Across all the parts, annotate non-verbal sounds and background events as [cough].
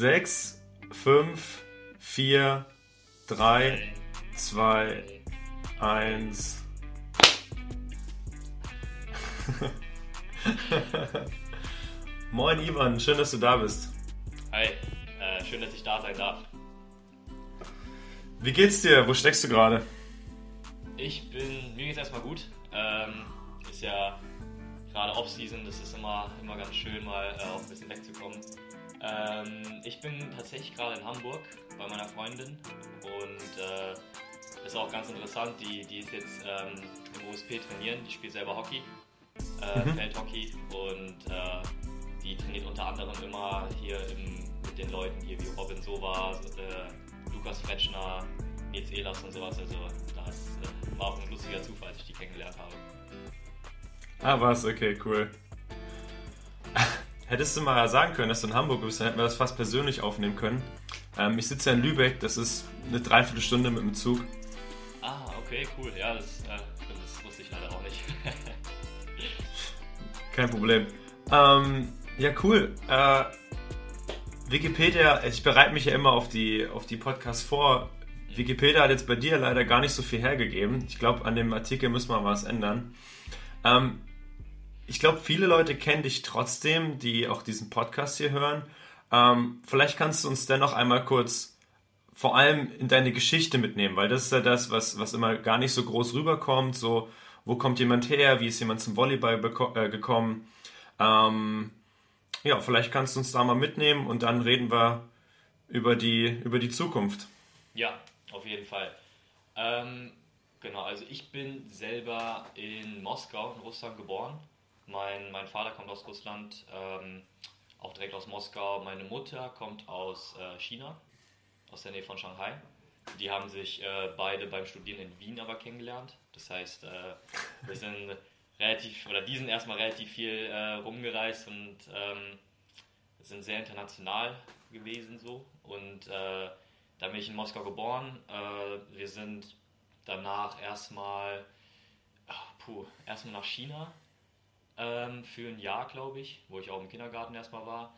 6, 5, 4, 3, 2, 1. Moin Ivan, schön, dass du da bist. Hi, äh, schön, dass ich da sein darf. Wie geht's dir? Wo steckst du gerade? Ich bin, mir geht's erstmal gut. Ähm, ist ja gerade Off-Season, das ist immer, immer ganz schön, mal äh, auch ein bisschen wegzukommen. Ähm, ich bin tatsächlich gerade in Hamburg bei meiner Freundin und äh, ist auch ganz interessant, die, die ist jetzt ähm, im OSP trainieren, die spielt selber Hockey, äh, mhm. Feldhockey und äh, die trainiert unter anderem immer hier im, mit den Leuten hier wie Robin Sova, äh, Lukas Fretschner, Nils Ehlers und sowas. Also das äh, war auch ein lustiger Zufall, als ich die kennengelernt habe. Ah, was? Okay, cool. Hättest du mal sagen können, dass du in Hamburg bist, dann hätten wir das fast persönlich aufnehmen können. Ähm, ich sitze ja in Lübeck, das ist eine Dreiviertelstunde mit dem Zug. Ah, okay, cool. Ja, das, äh, das wusste ich leider auch nicht. [laughs] Kein Problem. Ähm, ja, cool. Äh, Wikipedia, ich bereite mich ja immer auf die, auf die Podcasts vor. Wikipedia hat jetzt bei dir leider gar nicht so viel hergegeben. Ich glaube, an dem Artikel müssen wir was ändern. Ähm, ich glaube, viele Leute kennen dich trotzdem, die auch diesen Podcast hier hören. Ähm, vielleicht kannst du uns dennoch einmal kurz vor allem in deine Geschichte mitnehmen, weil das ist ja das, was, was immer gar nicht so groß rüberkommt. So, wo kommt jemand her? Wie ist jemand zum Volleyball äh, gekommen? Ähm, ja, vielleicht kannst du uns da mal mitnehmen und dann reden wir über die, über die Zukunft. Ja, auf jeden Fall. Ähm, genau, also ich bin selber in Moskau in Russland geboren mein, mein Vater kommt aus Russland, ähm, auch direkt aus Moskau. Meine Mutter kommt aus äh, China, aus der Nähe von Shanghai. Die haben sich äh, beide beim Studieren in Wien aber kennengelernt. Das heißt, äh, wir sind [laughs] relativ, oder die sind erstmal relativ viel äh, rumgereist und ähm, sind sehr international gewesen so. Und äh, da bin ich in Moskau geboren. Äh, wir sind danach erstmal, puh, erstmal nach China ähm, für ein Jahr, glaube ich, wo ich auch im Kindergarten erstmal war.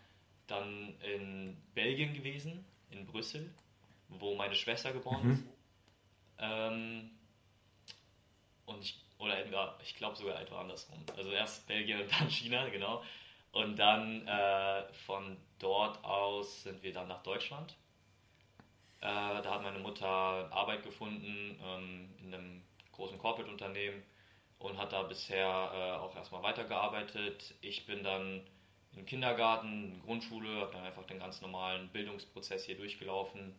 Dann in Belgien gewesen, in Brüssel, wo meine Schwester geboren mhm. ist. Ähm, und ich, oder etwa, ich glaube sogar etwa andersrum. Also erst Belgien und dann China, genau. Und dann äh, von dort aus sind wir dann nach Deutschland. Äh, da hat meine Mutter Arbeit gefunden ähm, in einem großen Corporate-Unternehmen und hat da bisher äh, auch erstmal weitergearbeitet. Ich bin dann im Kindergarten, Grundschule, habe dann einfach den ganz normalen Bildungsprozess hier durchgelaufen.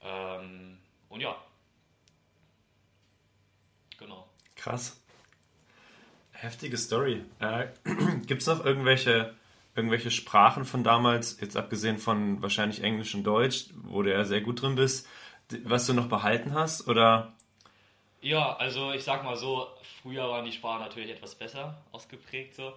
Ähm, und ja, genau. Krass. Heftige Story. Äh, [clears throat] Gibt es noch irgendwelche, irgendwelche Sprachen von damals, jetzt abgesehen von wahrscheinlich Englisch und Deutsch, wo du ja sehr gut drin bist, was du noch behalten hast? Oder ja, also ich sag mal so, früher waren die Sprachen natürlich etwas besser ausgeprägt so.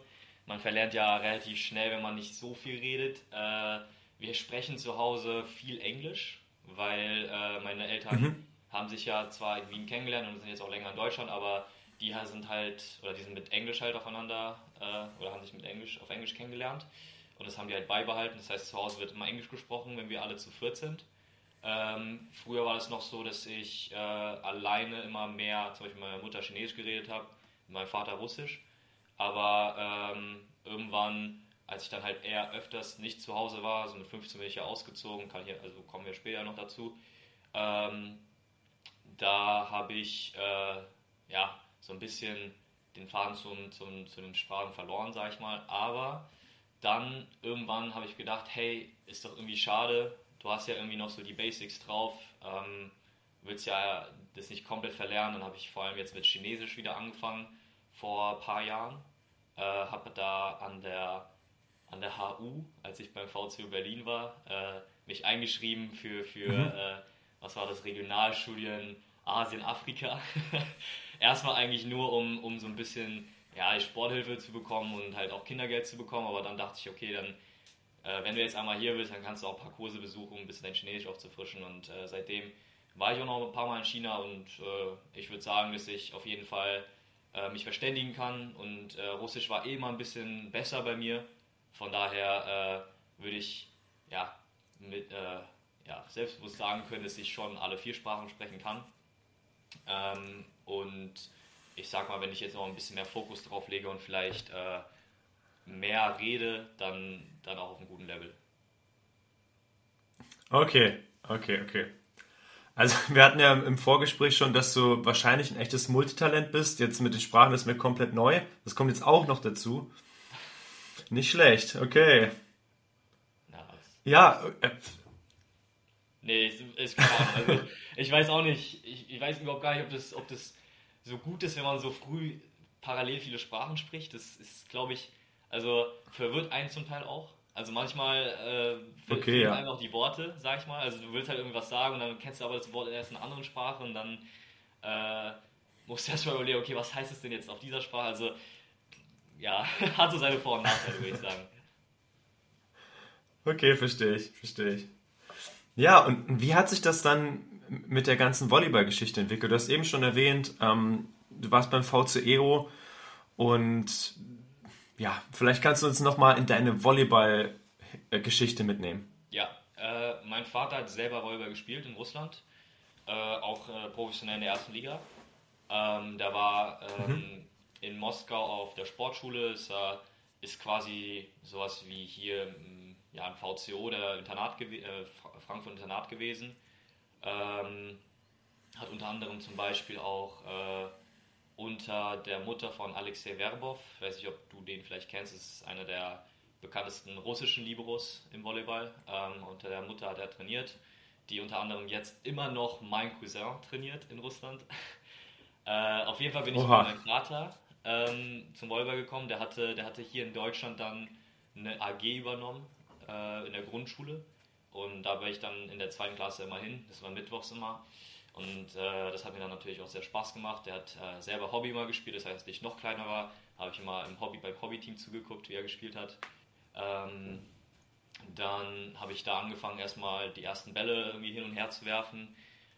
Man verlernt ja relativ schnell, wenn man nicht so viel redet. Äh, wir sprechen zu Hause viel Englisch, weil äh, meine Eltern mhm. haben sich ja zwar in Wien kennengelernt und sind jetzt auch länger in Deutschland, aber die sind halt, oder die sind mit Englisch halt aufeinander, äh, oder haben sich mit Englisch auf Englisch kennengelernt. Und das haben die halt beibehalten. Das heißt, zu Hause wird immer Englisch gesprochen, wenn wir alle zu viert sind. Ähm, früher war es noch so, dass ich äh, alleine immer mehr, zum Beispiel mit meiner Mutter Chinesisch geredet habe, mit meinem Vater Russisch. Aber ähm, irgendwann, als ich dann halt eher öfters nicht zu Hause war, so mit 15 bin ich ja ausgezogen, kann ich, also kommen wir später noch dazu, ähm, da habe ich äh, ja so ein bisschen den Faden zum, zum, zu den Sprachen verloren, sage ich mal. Aber dann irgendwann habe ich gedacht, hey, ist doch irgendwie schade, du hast ja irgendwie noch so die Basics drauf, ähm, willst ja das nicht komplett verlernen. Dann habe ich vor allem jetzt mit Chinesisch wieder angefangen vor ein paar Jahren. Äh, habe da an der, an der HU, als ich beim VCU Berlin war, äh, mich eingeschrieben für, für mhm. äh, was war das, Regionalstudien Asien, Afrika. [laughs] Erstmal eigentlich nur, um, um so ein bisschen ja, Sporthilfe zu bekommen und halt auch Kindergeld zu bekommen, aber dann dachte ich, okay, dann äh, wenn du jetzt einmal hier bist, dann kannst du auch ein paar Kurse besuchen, ein bisschen dein Chinesisch aufzufrischen. Und äh, seitdem war ich auch noch ein paar Mal in China und äh, ich würde sagen, dass ich auf jeden Fall äh, mich verständigen kann. Und äh, Russisch war eh mal ein bisschen besser bei mir. Von daher äh, würde ich ja mit, ja, selbstbewusst sagen können, dass ich schon alle vier Sprachen sprechen kann. Ähm, und ich sag mal, wenn ich jetzt noch ein bisschen mehr Fokus drauf lege und vielleicht mehr rede, dann, dann auch auf einem guten Level. Okay, okay, okay. Also [laughs] wir hatten ja im Vorgespräch schon, dass du wahrscheinlich ein echtes Multitalent bist. Jetzt mit den Sprachen ist mir komplett neu. Das kommt jetzt auch noch dazu. Nicht schlecht, okay. Ja. Äh, nee, ist, ist klar. Also, ich weiß auch nicht, ich, ich, weiß überhaupt gar nicht, ob das, ob das so gut ist, wenn man so früh parallel viele Sprachen spricht. Das ist, glaube ich, also verwirrt einen zum Teil auch. Also manchmal äh, okay, ja. einfach die Worte, sag ich mal. Also du willst halt irgendwas sagen und dann kennst du aber das Wort erst in einer anderen Sprache und dann äh, musst du erst mal überlegen, okay, was heißt es denn jetzt auf dieser Sprache? Also ja, [laughs] hat so seine Vor- und Nachteile, würde ich sagen. Okay, verstehe ich, verstehe ich. Ja, und wie hat sich das dann mit der ganzen Volleyball-Geschichte entwickelt? Du hast eben schon erwähnt, ähm, du warst beim VCEO und ja, vielleicht kannst du uns nochmal in deine Volleyball-Geschichte mitnehmen. Ja, äh, mein Vater hat selber Volleyball gespielt in Russland, äh, auch äh, professionell in der ersten Liga. Ähm, der war ähm, mhm. in Moskau auf der Sportschule, ist, ist quasi sowas wie hier ja, im VCO, der Internat äh, Frankfurt Internat gewesen. Ähm, hat unter anderem zum Beispiel auch äh, unter der Mutter von Alexei Verbov, ich weiß nicht, ob du den vielleicht kennst, das ist einer der bekanntesten russischen Liberos im Volleyball. Ähm, unter der Mutter hat er trainiert, die unter anderem jetzt immer noch mein Cousin trainiert in Russland. [laughs] äh, auf jeden Fall bin ich Oha. mit meinem Vater ähm, zum Volleyball gekommen. Der hatte, der hatte hier in Deutschland dann eine AG übernommen äh, in der Grundschule. Und da war ich dann in der zweiten Klasse immer hin. Das war mittwochs immer. Und äh, das hat mir dann natürlich auch sehr Spaß gemacht. Der hat äh, selber Hobby mal gespielt, das heißt, als ich noch kleiner war, habe ich immer im Hobby beim Hobbyteam zugeguckt, wie er gespielt hat. Ähm, dann habe ich da angefangen, erstmal die ersten Bälle irgendwie hin und her zu werfen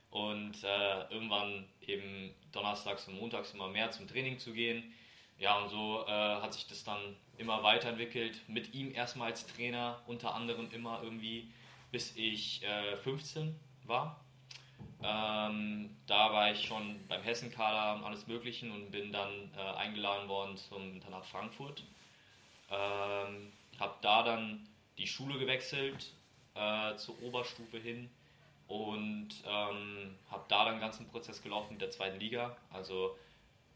und äh, irgendwann eben donnerstags und montags immer mehr zum Training zu gehen. Ja, und so äh, hat sich das dann immer weiterentwickelt. Mit ihm erstmal als Trainer, unter anderem immer irgendwie, bis ich äh, 15 war. Ähm, da war ich schon beim Hessenkader alles Möglichen und bin dann äh, eingeladen worden zum Internat Frankfurt. Ähm, habe da dann die Schule gewechselt äh, zur Oberstufe hin und ähm, habe da dann den ganzen Prozess gelaufen mit der zweiten Liga. Also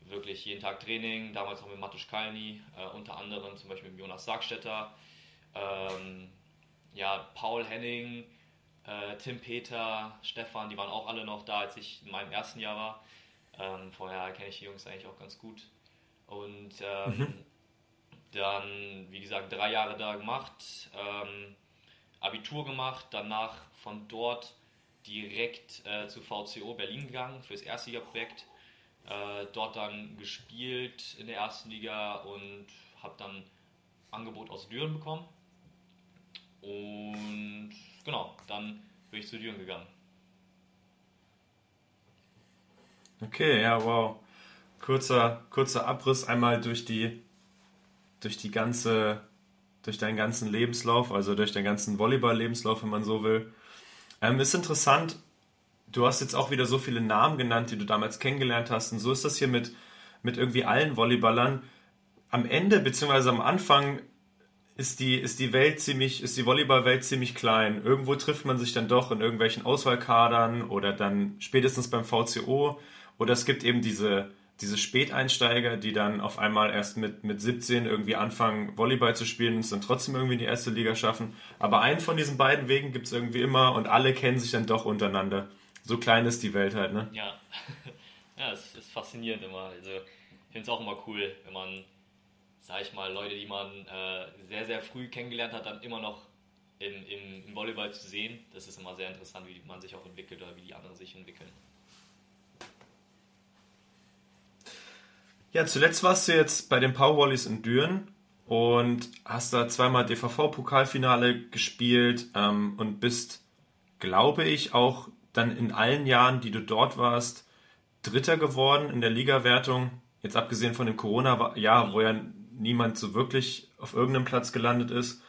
wirklich jeden Tag Training, damals auch mit Matusz Kalni, äh, unter anderem zum Beispiel mit Jonas Sargstetter, ähm, ja, Paul Henning, äh, Tim Peter, Stefan, die waren auch alle noch da, als ich in meinem ersten Jahr war. Ähm, vorher kenne ich die Jungs eigentlich auch ganz gut. Und ähm, mhm. dann, wie gesagt, drei Jahre da gemacht, ähm, Abitur gemacht, danach von dort direkt äh, zu VCO Berlin gegangen für das Erstliga-Projekt äh, dort dann gespielt in der ersten Liga und habe dann Angebot aus Düren bekommen. Und genau, dann bin ich zu Düren gegangen. Okay, ja, wow. Kurzer, kurzer Abriss einmal durch die, durch die ganze, durch deinen ganzen Lebenslauf, also durch deinen ganzen Volleyball-Lebenslauf, wenn man so will. Ähm, ist interessant, du hast jetzt auch wieder so viele Namen genannt, die du damals kennengelernt hast. Und so ist das hier mit, mit irgendwie allen Volleyballern. Am Ende, beziehungsweise am Anfang, ist die, ist die Welt ziemlich, ist die Volleyballwelt ziemlich klein. Irgendwo trifft man sich dann doch in irgendwelchen Auswahlkadern oder dann spätestens beim VCO. Oder es gibt eben diese, diese Späteinsteiger, die dann auf einmal erst mit, mit 17 irgendwie anfangen, Volleyball zu spielen und es dann trotzdem irgendwie in die erste Liga schaffen. Aber einen von diesen beiden Wegen gibt es irgendwie immer und alle kennen sich dann doch untereinander so klein ist die Welt halt, ne? Ja, [laughs] ja es ist faszinierend immer. Also ich finde es auch immer cool, wenn man, sag ich mal, Leute, die man äh, sehr, sehr früh kennengelernt hat, dann immer noch im, im, im Volleyball zu sehen. Das ist immer sehr interessant, wie man sich auch entwickelt oder wie die anderen sich entwickeln. Ja, zuletzt warst du jetzt bei den Powerwallies in Düren und hast da zweimal DVV-Pokalfinale gespielt ähm, und bist, glaube ich, auch dann in allen Jahren, die du dort warst, Dritter geworden in der Ligawertung. Jetzt abgesehen von dem Corona-Jahr, wo ja niemand so wirklich auf irgendeinem Platz gelandet ist.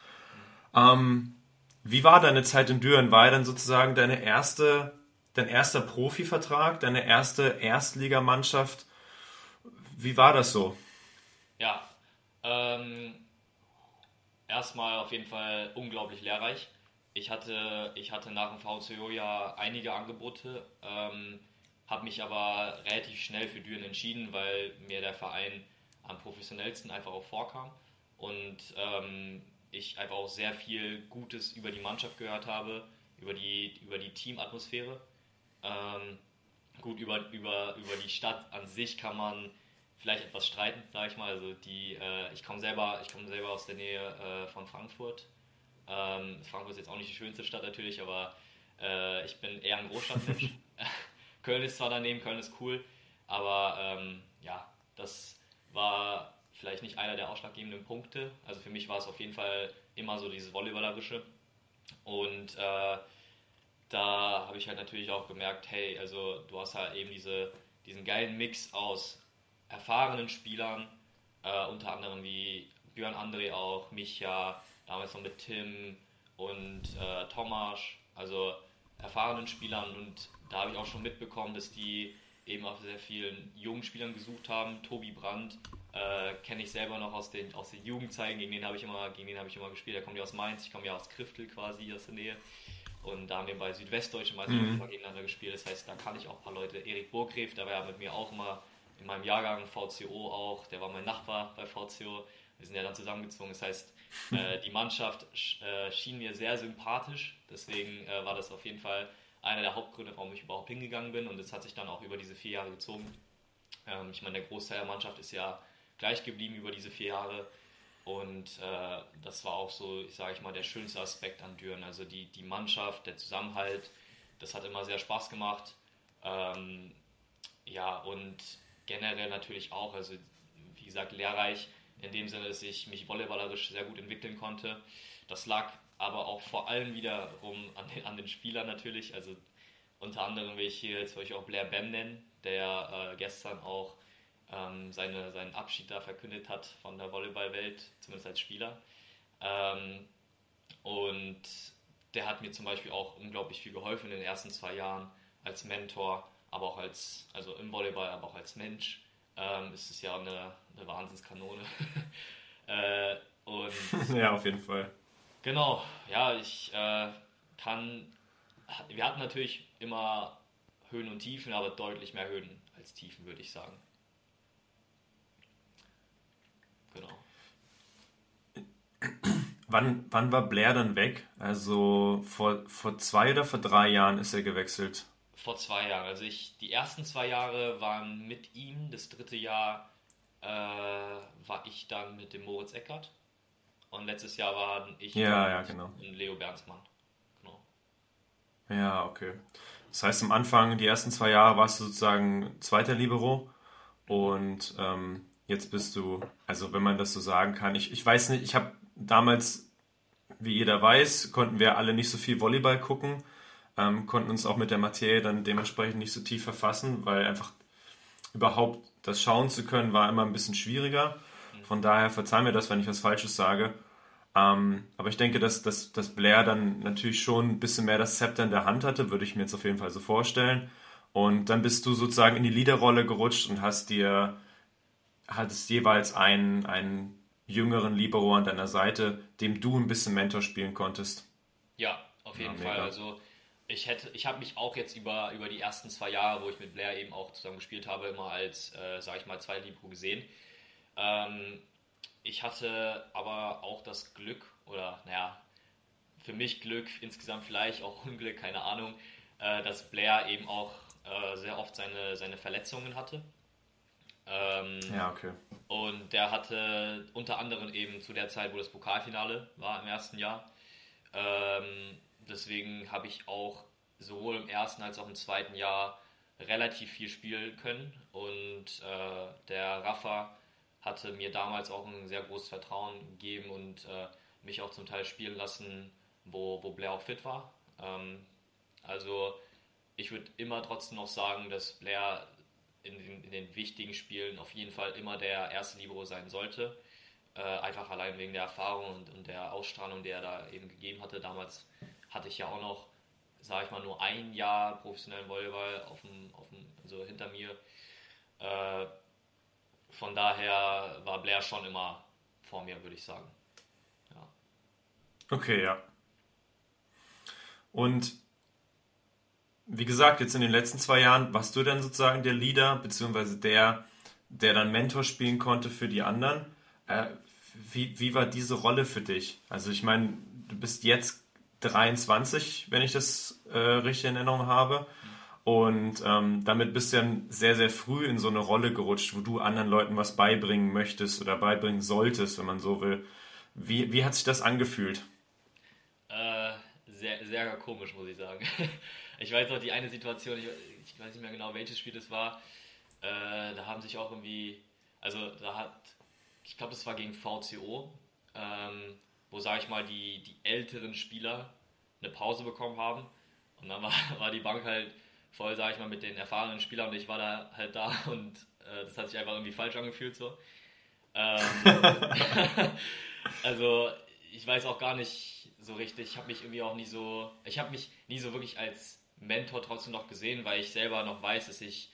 Ähm, wie war deine Zeit in Düren? War er dann sozusagen deine erste, dein erster Profivertrag, deine erste Erstligamannschaft? Wie war das so? Ja, ähm, erstmal auf jeden Fall unglaublich lehrreich. Ich hatte, ich hatte nach dem VCO ja einige Angebote, ähm, habe mich aber relativ schnell für Düren entschieden, weil mir der Verein am professionellsten einfach auch vorkam und ähm, ich einfach auch sehr viel Gutes über die Mannschaft gehört habe, über die, über die Teamatmosphäre. Ähm, gut, über, über, über die Stadt an sich kann man vielleicht etwas streiten, sage ich mal. Also die, äh, ich komme selber, ich komme selber aus der Nähe äh, von Frankfurt. Ähm, Frankfurt ist jetzt auch nicht die schönste Stadt natürlich, aber äh, ich bin eher ein Großstadtmensch. [laughs] Köln ist zwar daneben, Köln ist cool, aber ähm, ja, das war vielleicht nicht einer der ausschlaggebenden Punkte. Also für mich war es auf jeden Fall immer so dieses Volleyballerische. Und äh, da habe ich halt natürlich auch gemerkt, hey, also du hast halt eben diese, diesen geilen Mix aus erfahrenen Spielern, äh, unter anderem wie Björn André auch, Micha, damals noch mit Tim und äh, Tomasz, also erfahrenen Spielern und da habe ich auch schon mitbekommen, dass die eben auch sehr vielen jungen Spielern gesucht haben. Tobi Brandt äh, kenne ich selber noch aus den, aus den Jugendzeiten, gegen den habe ich, immer, gegen den hab ich immer gespielt. Der kommt ja aus Mainz, ich komme ja aus Kriftel quasi aus der Nähe. Und da haben wir bei Südwestdeutschen mal mhm. gegeneinander gespielt. Das heißt, da kann ich auch ein paar Leute. Erik Burgreff, der war ja mit mir auch immer in meinem Jahrgang, VCO auch, der war mein Nachbar bei VCO. Wir sind ja dann zusammengezogen. Das heißt, äh, die Mannschaft äh, schien mir sehr sympathisch. Deswegen äh, war das auf jeden Fall einer der Hauptgründe, warum ich überhaupt hingegangen bin. Und das hat sich dann auch über diese vier Jahre gezogen. Ähm, ich meine, der Großteil der Mannschaft ist ja gleich geblieben über diese vier Jahre. Und äh, das war auch so, ich sage ich mal, der schönste Aspekt an Düren. Also die, die Mannschaft, der Zusammenhalt, das hat immer sehr Spaß gemacht. Ähm, ja, und generell natürlich auch, also wie gesagt, lehrreich in dem Sinne, dass ich mich volleyballerisch sehr gut entwickeln konnte. Das lag aber auch vor allem wiederum an den, an den Spielern natürlich. Also unter anderem will ich hier jetzt euch auch Blair Bam nennen, der äh, gestern auch ähm, seine, seinen Abschied da verkündet hat von der Volleyballwelt, zumindest als Spieler. Ähm, und der hat mir zum Beispiel auch unglaublich viel geholfen in den ersten zwei Jahren als Mentor, aber auch als, also im Volleyball, aber auch als Mensch. Ähm, ist es ja eine, eine Wahnsinnskanone. [laughs] äh, und [laughs] ja, auf jeden Fall. Genau, ja, ich äh, kann. Wir hatten natürlich immer Höhen und Tiefen, aber deutlich mehr Höhen als Tiefen, würde ich sagen. Genau. Wann, wann war Blair dann weg? Also vor, vor zwei oder vor drei Jahren ist er gewechselt? Vor zwei Jahren. Also ich, die ersten zwei Jahre waren mit ihm. Das dritte Jahr äh, war ich dann mit dem Moritz Eckert. Und letztes Jahr waren ich ja, ja, genau. und Leo Bernsmann. Genau. Ja, okay. Das heißt, am Anfang, die ersten zwei Jahre, warst du sozusagen zweiter Libero und ähm, Jetzt bist du, also wenn man das so sagen kann, ich, ich weiß nicht, ich habe damals, wie jeder weiß, konnten wir alle nicht so viel Volleyball gucken, ähm, konnten uns auch mit der Materie dann dementsprechend nicht so tief verfassen, weil einfach überhaupt das schauen zu können, war immer ein bisschen schwieriger. Von daher verzeih mir das, wenn ich was Falsches sage. Ähm, aber ich denke, dass, dass, dass Blair dann natürlich schon ein bisschen mehr das Zepter in der Hand hatte, würde ich mir jetzt auf jeden Fall so vorstellen. Und dann bist du sozusagen in die Leaderrolle gerutscht und hast dir hattest jeweils einen, einen jüngeren Libero an deiner Seite, dem du ein bisschen Mentor spielen konntest. Ja, auf jeden ja, Fall. Also ich hätte, ich habe mich auch jetzt über, über die ersten zwei Jahre, wo ich mit Blair eben auch zusammen gespielt habe, immer als, äh, sage ich mal, zwei Libero gesehen. Ähm, ich hatte aber auch das Glück, oder naja, für mich Glück, insgesamt vielleicht auch [laughs] Unglück, keine Ahnung, äh, dass Blair eben auch äh, sehr oft seine, seine Verletzungen hatte. Ähm, ja, okay. Und der hatte unter anderem eben zu der Zeit, wo das Pokalfinale war im ersten Jahr. Ähm, deswegen habe ich auch sowohl im ersten als auch im zweiten Jahr relativ viel spielen können. Und äh, der Rafa hatte mir damals auch ein sehr großes Vertrauen gegeben und äh, mich auch zum Teil spielen lassen, wo, wo Blair auch fit war. Ähm, also ich würde immer trotzdem noch sagen, dass Blair in den, in den, wichtigen Spielen auf jeden Fall immer der erste Libero sein sollte. Äh, einfach allein wegen der Erfahrung und, und, der Ausstrahlung, die er da eben gegeben hatte. Damals hatte ich ja auch noch, sage ich mal, nur ein Jahr professionellen Volleyball auf dem, auf dem, also hinter mir. Äh, von daher war Blair schon immer vor mir, würde ich sagen. Ja. Okay, ja. Und wie gesagt, jetzt in den letzten zwei Jahren warst du dann sozusagen der Leader, beziehungsweise der, der dann Mentor spielen konnte für die anderen. Äh, wie, wie war diese Rolle für dich? Also ich meine, du bist jetzt 23, wenn ich das äh, richtig in Erinnerung habe. Und ähm, damit bist du dann sehr, sehr früh in so eine Rolle gerutscht, wo du anderen Leuten was beibringen möchtest oder beibringen solltest, wenn man so will. Wie, wie hat sich das angefühlt? Äh, sehr, sehr komisch, muss ich sagen. [laughs] ich weiß noch die eine Situation, ich, ich weiß nicht mehr genau, welches Spiel das war. Äh, da haben sich auch irgendwie, also da hat, ich glaube, das war gegen VCO, ähm, wo, sage ich mal, die, die älteren Spieler eine Pause bekommen haben. Und dann war, [laughs] war die Bank halt voll, sage ich mal, mit den erfahrenen Spielern und ich war da halt da [laughs] und äh, das hat sich einfach irgendwie falsch angefühlt so. Ähm, [laughs] also ich weiß auch gar nicht so richtig, ich habe mich irgendwie auch nie so, ich habe mich nie so wirklich als Mentor trotzdem noch gesehen, weil ich selber noch weiß, dass ich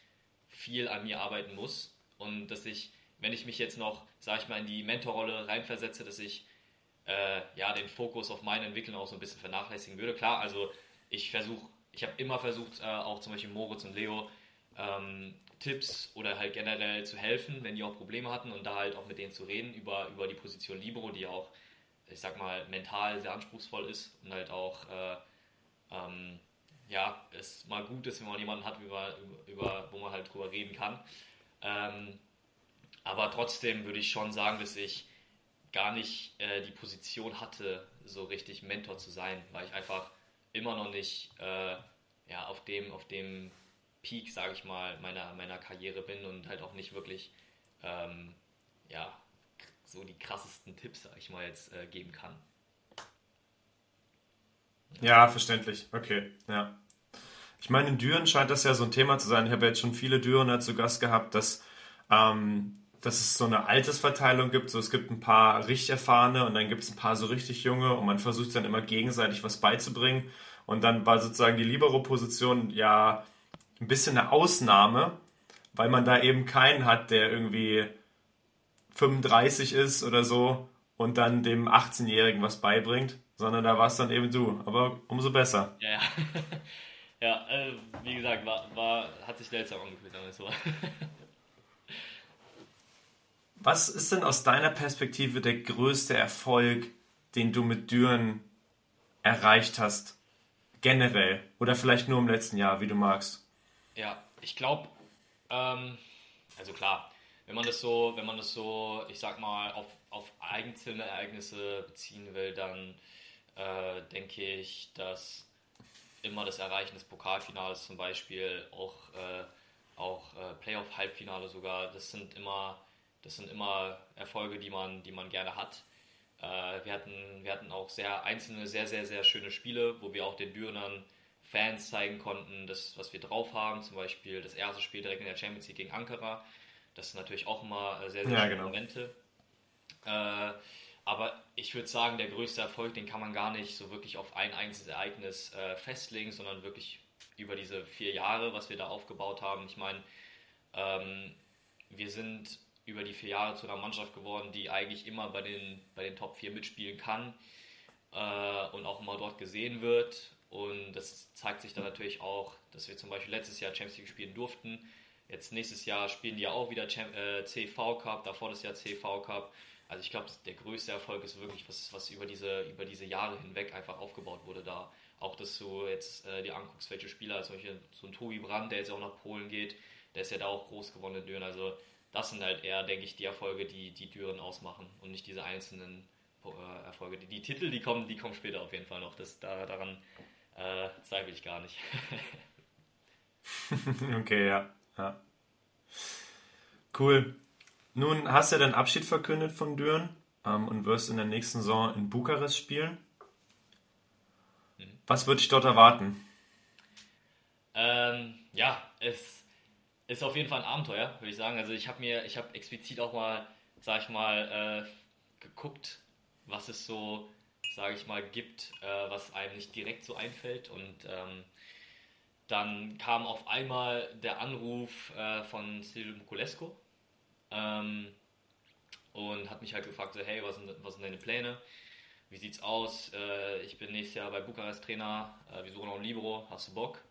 viel an mir arbeiten muss und dass ich, wenn ich mich jetzt noch, sage ich mal, in die Mentorrolle reinversetze, dass ich äh, ja den Fokus auf meine Entwicklung auch so ein bisschen vernachlässigen würde. Klar, also ich versuche ich habe immer versucht, äh, auch zum Beispiel Moritz und Leo ähm, Tipps oder halt generell zu helfen, wenn die auch Probleme hatten und da halt auch mit denen zu reden über, über die Position Libero, die auch, ich sag mal, mental sehr anspruchsvoll ist und halt auch, äh, ähm, ja, es mal gut ist, wenn man jemanden hat, über, über, wo man halt drüber reden kann. Ähm, aber trotzdem würde ich schon sagen, dass ich gar nicht äh, die Position hatte, so richtig Mentor zu sein, weil ich einfach immer noch nicht äh, ja, auf dem, auf dem Peak, sage ich mal, meiner, meiner Karriere bin und halt auch nicht wirklich ähm, ja, so die krassesten Tipps, sage ich mal, jetzt äh, geben kann. Ja, verständlich. Okay, ja. Ich meine, in Düren scheint das ja so ein Thema zu sein. Ich habe jetzt schon viele Dürener zu Gast gehabt, dass, ähm, dass es so eine Altersverteilung gibt. So, es gibt ein paar richtig erfahrene und dann gibt es ein paar so richtig junge und man versucht dann immer gegenseitig was beizubringen. Und dann war sozusagen die Libero-Position ja ein bisschen eine Ausnahme, weil man da eben keinen hat, der irgendwie 35 ist oder so und dann dem 18-Jährigen was beibringt, sondern da war es dann eben du. Aber umso besser. Ja, ja. [laughs] ja, äh, wie gesagt, war, war, hat sich seltsam angefühlt, damit so. [laughs] Was ist denn aus deiner Perspektive der größte Erfolg, den du mit Düren erreicht hast? Generell. Oder vielleicht nur im letzten Jahr, wie du magst. Ja, ich glaube, ähm, also klar, wenn man das so, wenn man das so, ich sag mal, auf, auf einzelne Ereignisse beziehen will, dann äh, denke ich, dass immer das Erreichen des Pokalfinales zum Beispiel, auch, äh, auch äh, Playoff-Halbfinale sogar, das sind immer, das sind immer Erfolge, die man, die man gerne hat. Äh, wir, hatten, wir hatten auch sehr einzelne, sehr, sehr, sehr schöne Spiele, wo wir auch den Dürenern Fans zeigen konnten, das, was wir drauf haben. Zum Beispiel das erste Spiel direkt in der Champions League gegen Ankara. Das sind natürlich auch immer äh, sehr, sehr ja, schöne genau. Momente. Äh, aber ich würde sagen, der größte Erfolg, den kann man gar nicht so wirklich auf ein einziges Ereignis äh, festlegen, sondern wirklich über diese vier Jahre, was wir da aufgebaut haben. Ich meine, ähm, wir sind über die vier Jahre zu einer Mannschaft geworden, die eigentlich immer bei den, bei den Top 4 mitspielen kann äh, und auch immer dort gesehen wird. Und das zeigt sich dann natürlich auch, dass wir zum Beispiel letztes Jahr Champions League spielen durften. Jetzt nächstes Jahr spielen die ja auch wieder Champ äh, CV Cup, davor das Jahr CV Cup. Also ich glaube, der größte Erfolg ist wirklich, was, was über, diese, über diese Jahre hinweg einfach aufgebaut wurde da. Auch, dass du jetzt äh, dir anguckst, welche Spieler, zum Beispiel so ein Tobi Brandt, der jetzt auch nach Polen geht, der ist ja da auch groß geworden in Düren. Also das sind halt eher, denke ich, die Erfolge, die die Düren ausmachen und nicht diese einzelnen äh, Erfolge. Die, die, Titel, die kommen, die kommen später auf jeden Fall noch. Das, da, daran äh, zweifle ich gar nicht. [laughs] okay, ja. ja. Cool. Nun hast du deinen Abschied verkündet von Düren ähm, und wirst in der nächsten Saison in Bukarest spielen. Mhm. Was würde ich dort erwarten? Ähm, ja, es ist auf jeden Fall ein Abenteuer, würde ich sagen. Also ich habe mir, ich habe explizit auch mal, sag ich mal, äh, geguckt, was es so, sage ich mal, gibt, äh, was einem nicht direkt so einfällt. Und ähm, dann kam auf einmal der Anruf äh, von Silvio Mukulesco ähm, und hat mich halt gefragt, so, hey, was sind, was sind deine Pläne? Wie sieht's aus? Äh, ich bin nächstes Jahr bei Bukarest Trainer, äh, wir suchen noch einen Libero, hast du Bock?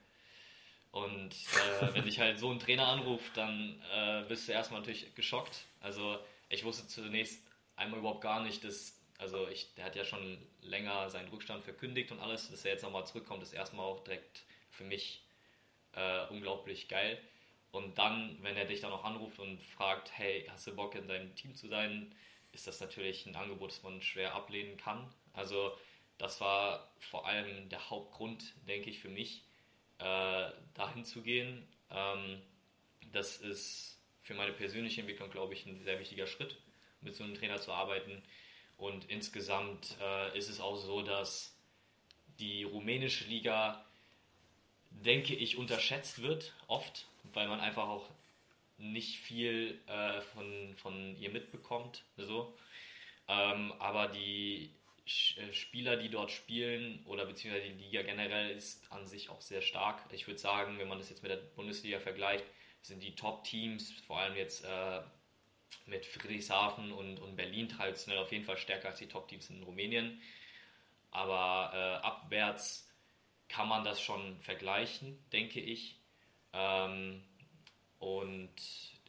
Und äh, wenn dich halt so ein Trainer anruft, dann äh, bist du erstmal natürlich geschockt. Also ich wusste zunächst einmal überhaupt gar nicht, dass, also ich, der hat ja schon länger seinen Rückstand verkündigt und alles, dass er jetzt nochmal zurückkommt, ist erstmal auch direkt für mich äh, unglaublich geil. Und dann, wenn er dich dann noch anruft und fragt, hey, hast du Bock in deinem Team zu sein, ist das natürlich ein Angebot, das man schwer ablehnen kann. Also das war vor allem der Hauptgrund, denke ich, für mich, äh, dahin zu gehen. Ähm, das ist für meine persönliche Entwicklung, glaube ich, ein sehr wichtiger Schritt, mit so einem Trainer zu arbeiten. Und insgesamt äh, ist es auch so, dass die rumänische Liga, denke ich, unterschätzt wird, oft, weil man einfach auch nicht viel äh, von, von ihr mitbekommt. So. Ähm, aber die Spieler, die dort spielen oder beziehungsweise die Liga generell ist an sich auch sehr stark. Ich würde sagen, wenn man das jetzt mit der Bundesliga vergleicht, sind die Top-Teams, vor allem jetzt äh, mit Friedrichshafen und, und Berlin traditionell auf jeden Fall stärker als die Top-Teams in Rumänien. Aber äh, abwärts kann man das schon vergleichen, denke ich. Ähm, und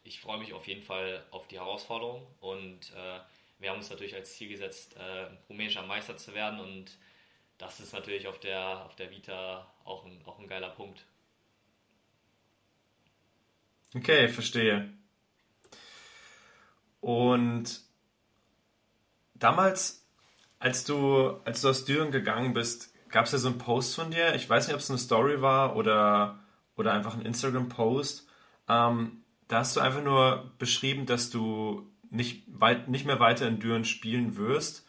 ich freue mich auf jeden Fall auf die Herausforderung und äh, wir haben uns natürlich als Ziel gesetzt, äh, rumänischer Meister zu werden und das ist natürlich auf der, auf der Vita auch ein, auch ein geiler Punkt. Okay, verstehe. Und damals, als du, als du aus Düren gegangen bist, gab es ja so einen Post von dir. Ich weiß nicht, ob es eine Story war oder, oder einfach ein Instagram-Post. Ähm, da hast du einfach nur beschrieben, dass du nicht, weit, nicht mehr weiter in Düren spielen wirst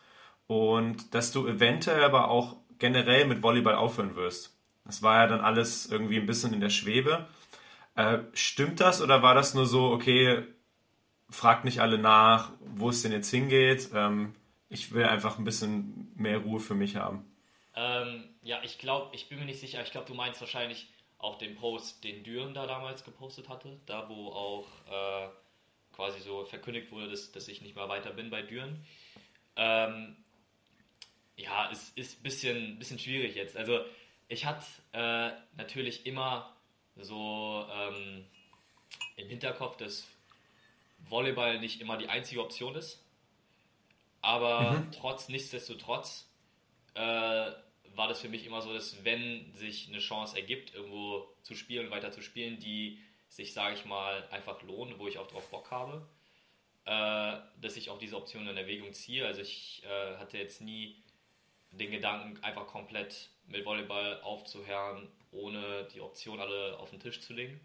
und dass du eventuell aber auch generell mit Volleyball aufhören wirst. Das war ja dann alles irgendwie ein bisschen in der Schwebe. Äh, stimmt das oder war das nur so, okay, fragt nicht alle nach, wo es denn jetzt hingeht? Ähm, ich will einfach ein bisschen mehr Ruhe für mich haben. Ähm, ja, ich glaube, ich bin mir nicht sicher. Ich glaube, du meinst wahrscheinlich auch den Post, den Düren da damals gepostet hatte, da wo auch äh, quasi so verkündigt wurde, dass, dass ich nicht mehr weiter bin bei Düren. Ähm, ja, es ist ein bisschen, bisschen schwierig jetzt. Also ich hatte äh, natürlich immer so ähm, im Hinterkopf, dass Volleyball nicht immer die einzige Option ist. Aber mhm. trotz, nichtsdestotrotz äh, war das für mich immer so, dass wenn sich eine Chance ergibt, irgendwo zu spielen, weiter zu spielen, die sich, sage ich mal, einfach lohnen, wo ich auch drauf Bock habe, äh, dass ich auch diese Option in Erwägung ziehe. Also ich äh, hatte jetzt nie den Gedanken, einfach komplett mit Volleyball aufzuhören, ohne die Option alle auf den Tisch zu legen.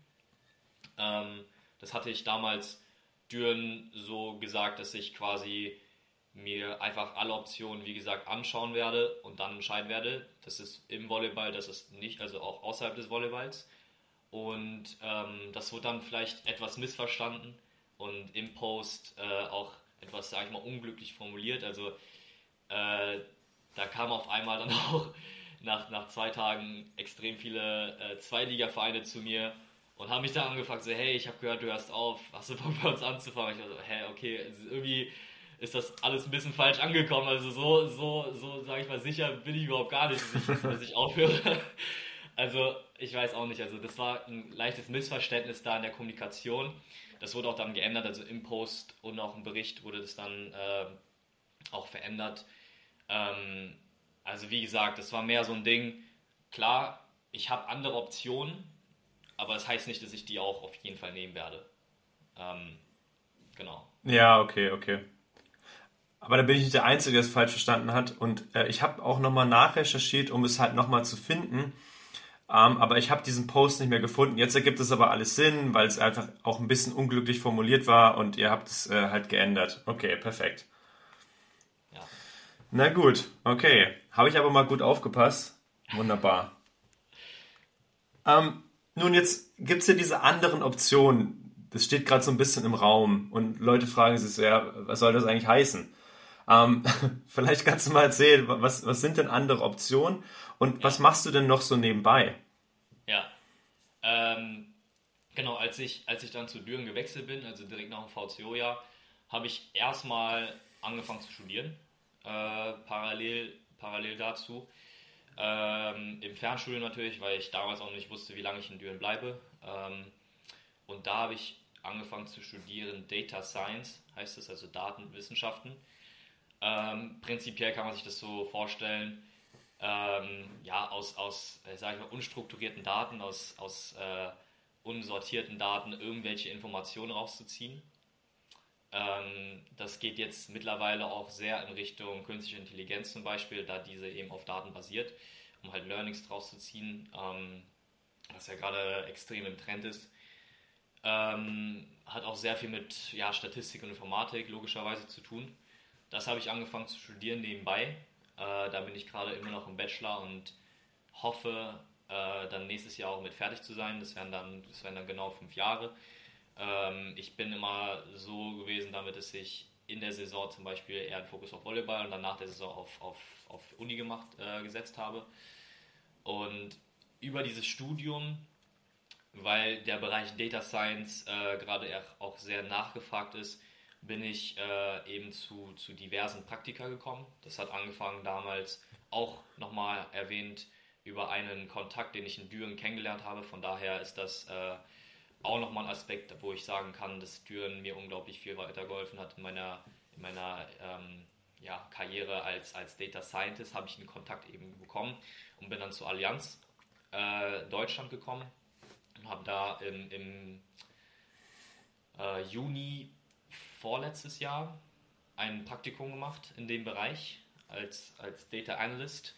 Ähm, das hatte ich damals Düren so gesagt, dass ich quasi mir einfach alle Optionen, wie gesagt, anschauen werde und dann entscheiden werde. Das ist im Volleyball, das ist nicht, also auch außerhalb des Volleyballs. Und ähm, das wurde dann vielleicht etwas missverstanden und im Post äh, auch etwas, sage ich mal, unglücklich formuliert. Also äh, da kam auf einmal dann [laughs] auch nach, nach zwei Tagen extrem viele äh, Zweitliga-Vereine zu mir und haben mich dann angefragt, so, hey, ich habe gehört, du hörst auf, hast du Bock bei uns anzufangen? Ich war so, hä, okay, irgendwie ist das alles ein bisschen falsch angekommen. Also so, so, so, sage ich mal, sicher bin ich überhaupt gar nicht, dass ich, dass ich aufhöre. [laughs] Also ich weiß auch nicht, also das war ein leichtes Missverständnis da in der Kommunikation. Das wurde auch dann geändert, also im Post und auch im Bericht wurde das dann äh, auch verändert. Ähm, also wie gesagt, das war mehr so ein Ding, klar, ich habe andere Optionen, aber das heißt nicht, dass ich die auch auf jeden Fall nehmen werde. Ähm, genau. Ja, okay, okay. Aber da bin ich nicht der Einzige, der es falsch verstanden hat. Und äh, ich habe auch nochmal nachrecherchiert, um es halt nochmal zu finden. Ähm, aber ich habe diesen Post nicht mehr gefunden. Jetzt ergibt es aber alles Sinn, weil es einfach auch ein bisschen unglücklich formuliert war und ihr habt es äh, halt geändert. Okay, perfekt. Ja. Na gut, okay. Habe ich aber mal gut aufgepasst. Wunderbar. ähm, nun, jetzt gibt es ja diese anderen Optionen. Das steht gerade so ein bisschen im Raum und Leute fragen sich so, ja, was soll das eigentlich heißen? Ähm, [laughs] vielleicht kannst du mal erzählen, was, was sind denn andere Optionen und was machst du denn noch so nebenbei? Ja, ähm, genau, als ich, als ich dann zu Düren gewechselt bin, also direkt nach dem VCO-Jahr, habe ich erstmal angefangen zu studieren, äh, parallel, parallel dazu. Ähm, Im Fernstudium natürlich, weil ich damals auch nicht wusste, wie lange ich in Düren bleibe. Ähm, und da habe ich angefangen zu studieren Data Science, heißt es, also Datenwissenschaften. Ähm, prinzipiell kann man sich das so vorstellen, ähm, ja, aus, aus äh, sag ich mal, unstrukturierten Daten, aus, aus äh, unsortierten Daten irgendwelche Informationen rauszuziehen. Ähm, das geht jetzt mittlerweile auch sehr in Richtung künstliche Intelligenz zum Beispiel, da diese eben auf Daten basiert, um halt Learnings draus zu ziehen, ähm, was ja gerade extrem im Trend ist. Ähm, hat auch sehr viel mit ja, Statistik und Informatik logischerweise zu tun. Das habe ich angefangen zu studieren nebenbei. Äh, da bin ich gerade immer noch im Bachelor und hoffe, äh, dann nächstes Jahr auch mit fertig zu sein. Das wären dann, das wären dann genau fünf Jahre. Ähm, ich bin immer so gewesen damit, dass ich in der Saison zum Beispiel eher einen Fokus auf Volleyball und dann nach der Saison auf, auf, auf Uni gemacht, äh, gesetzt habe. Und über dieses Studium weil der Bereich Data Science äh, gerade auch sehr nachgefragt ist, bin ich äh, eben zu, zu diversen Praktika gekommen. Das hat angefangen damals auch nochmal erwähnt über einen Kontakt, den ich in Düren kennengelernt habe. Von daher ist das äh, auch nochmal ein Aspekt, wo ich sagen kann, dass Düren mir unglaublich viel weitergeholfen hat in meiner, in meiner ähm, ja, Karriere als, als Data Scientist. Habe ich einen Kontakt eben bekommen und bin dann zur Allianz äh, Deutschland gekommen habe da im, im äh, Juni vorletztes Jahr ein Praktikum gemacht in dem Bereich als, als Data Analyst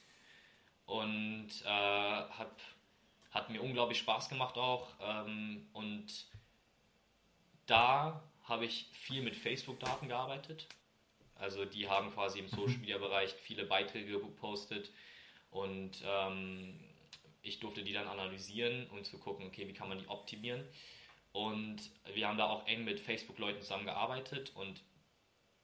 und äh, hat, hat mir unglaublich Spaß gemacht auch. Ähm, und da habe ich viel mit Facebook-Daten gearbeitet. Also die haben quasi im Social Media Bereich viele Beiträge gepostet und ähm, ich durfte die dann analysieren und zu gucken, okay, wie kann man die optimieren. Und wir haben da auch eng mit Facebook-Leuten zusammengearbeitet und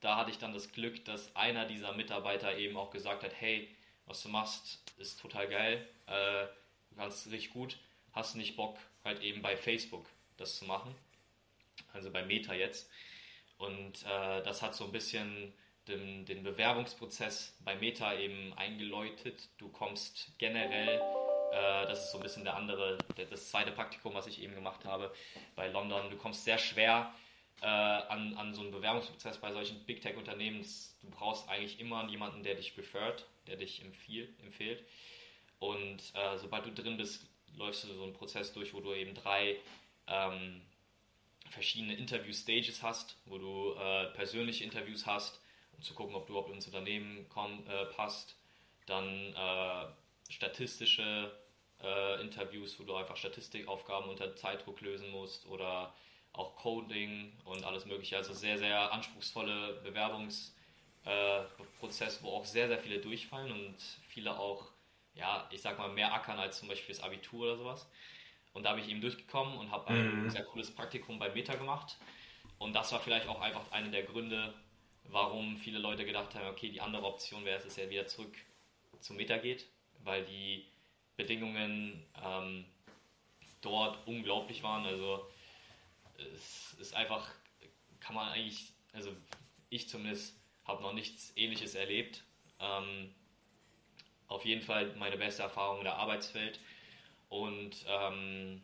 da hatte ich dann das Glück, dass einer dieser Mitarbeiter eben auch gesagt hat, hey, was du machst, ist total geil, äh, du kannst richtig gut, hast nicht Bock, halt eben bei Facebook das zu machen, also bei Meta jetzt. Und äh, das hat so ein bisschen den, den Bewerbungsprozess bei Meta eben eingeläutet. Du kommst generell äh, das ist so ein bisschen der andere, das zweite Praktikum, was ich eben gemacht habe bei London. Du kommst sehr schwer äh, an, an so einen Bewerbungsprozess bei solchen Big Tech-Unternehmen. Du brauchst eigentlich immer jemanden, der dich refert, der dich empfiehlt. empfiehlt. Und äh, sobald du drin bist, läufst du so einen Prozess durch, wo du eben drei ähm, verschiedene Interview-Stages hast, wo du äh, persönliche Interviews hast, um zu gucken, ob du überhaupt ins Unternehmen komm, äh, passt. Dann äh, statistische äh, Interviews, wo du einfach Statistikaufgaben unter Zeitdruck lösen musst oder auch Coding und alles Mögliche. Also sehr, sehr anspruchsvolle Bewerbungsprozess, äh, wo auch sehr, sehr viele durchfallen und viele auch, ja, ich sag mal, mehr ackern als zum Beispiel das Abitur oder sowas. Und da habe ich eben durchgekommen und habe ein mhm. sehr cooles Praktikum bei Meta gemacht. Und das war vielleicht auch einfach einer der Gründe, warum viele Leute gedacht haben, okay, die andere Option wäre, dass es ja wieder zurück zu Meta geht, weil die Bedingungen ähm, dort unglaublich waren. Also es ist einfach, kann man eigentlich, also ich zumindest habe noch nichts ähnliches erlebt. Ähm, auf jeden Fall meine beste Erfahrung in der Arbeitswelt. Und ähm,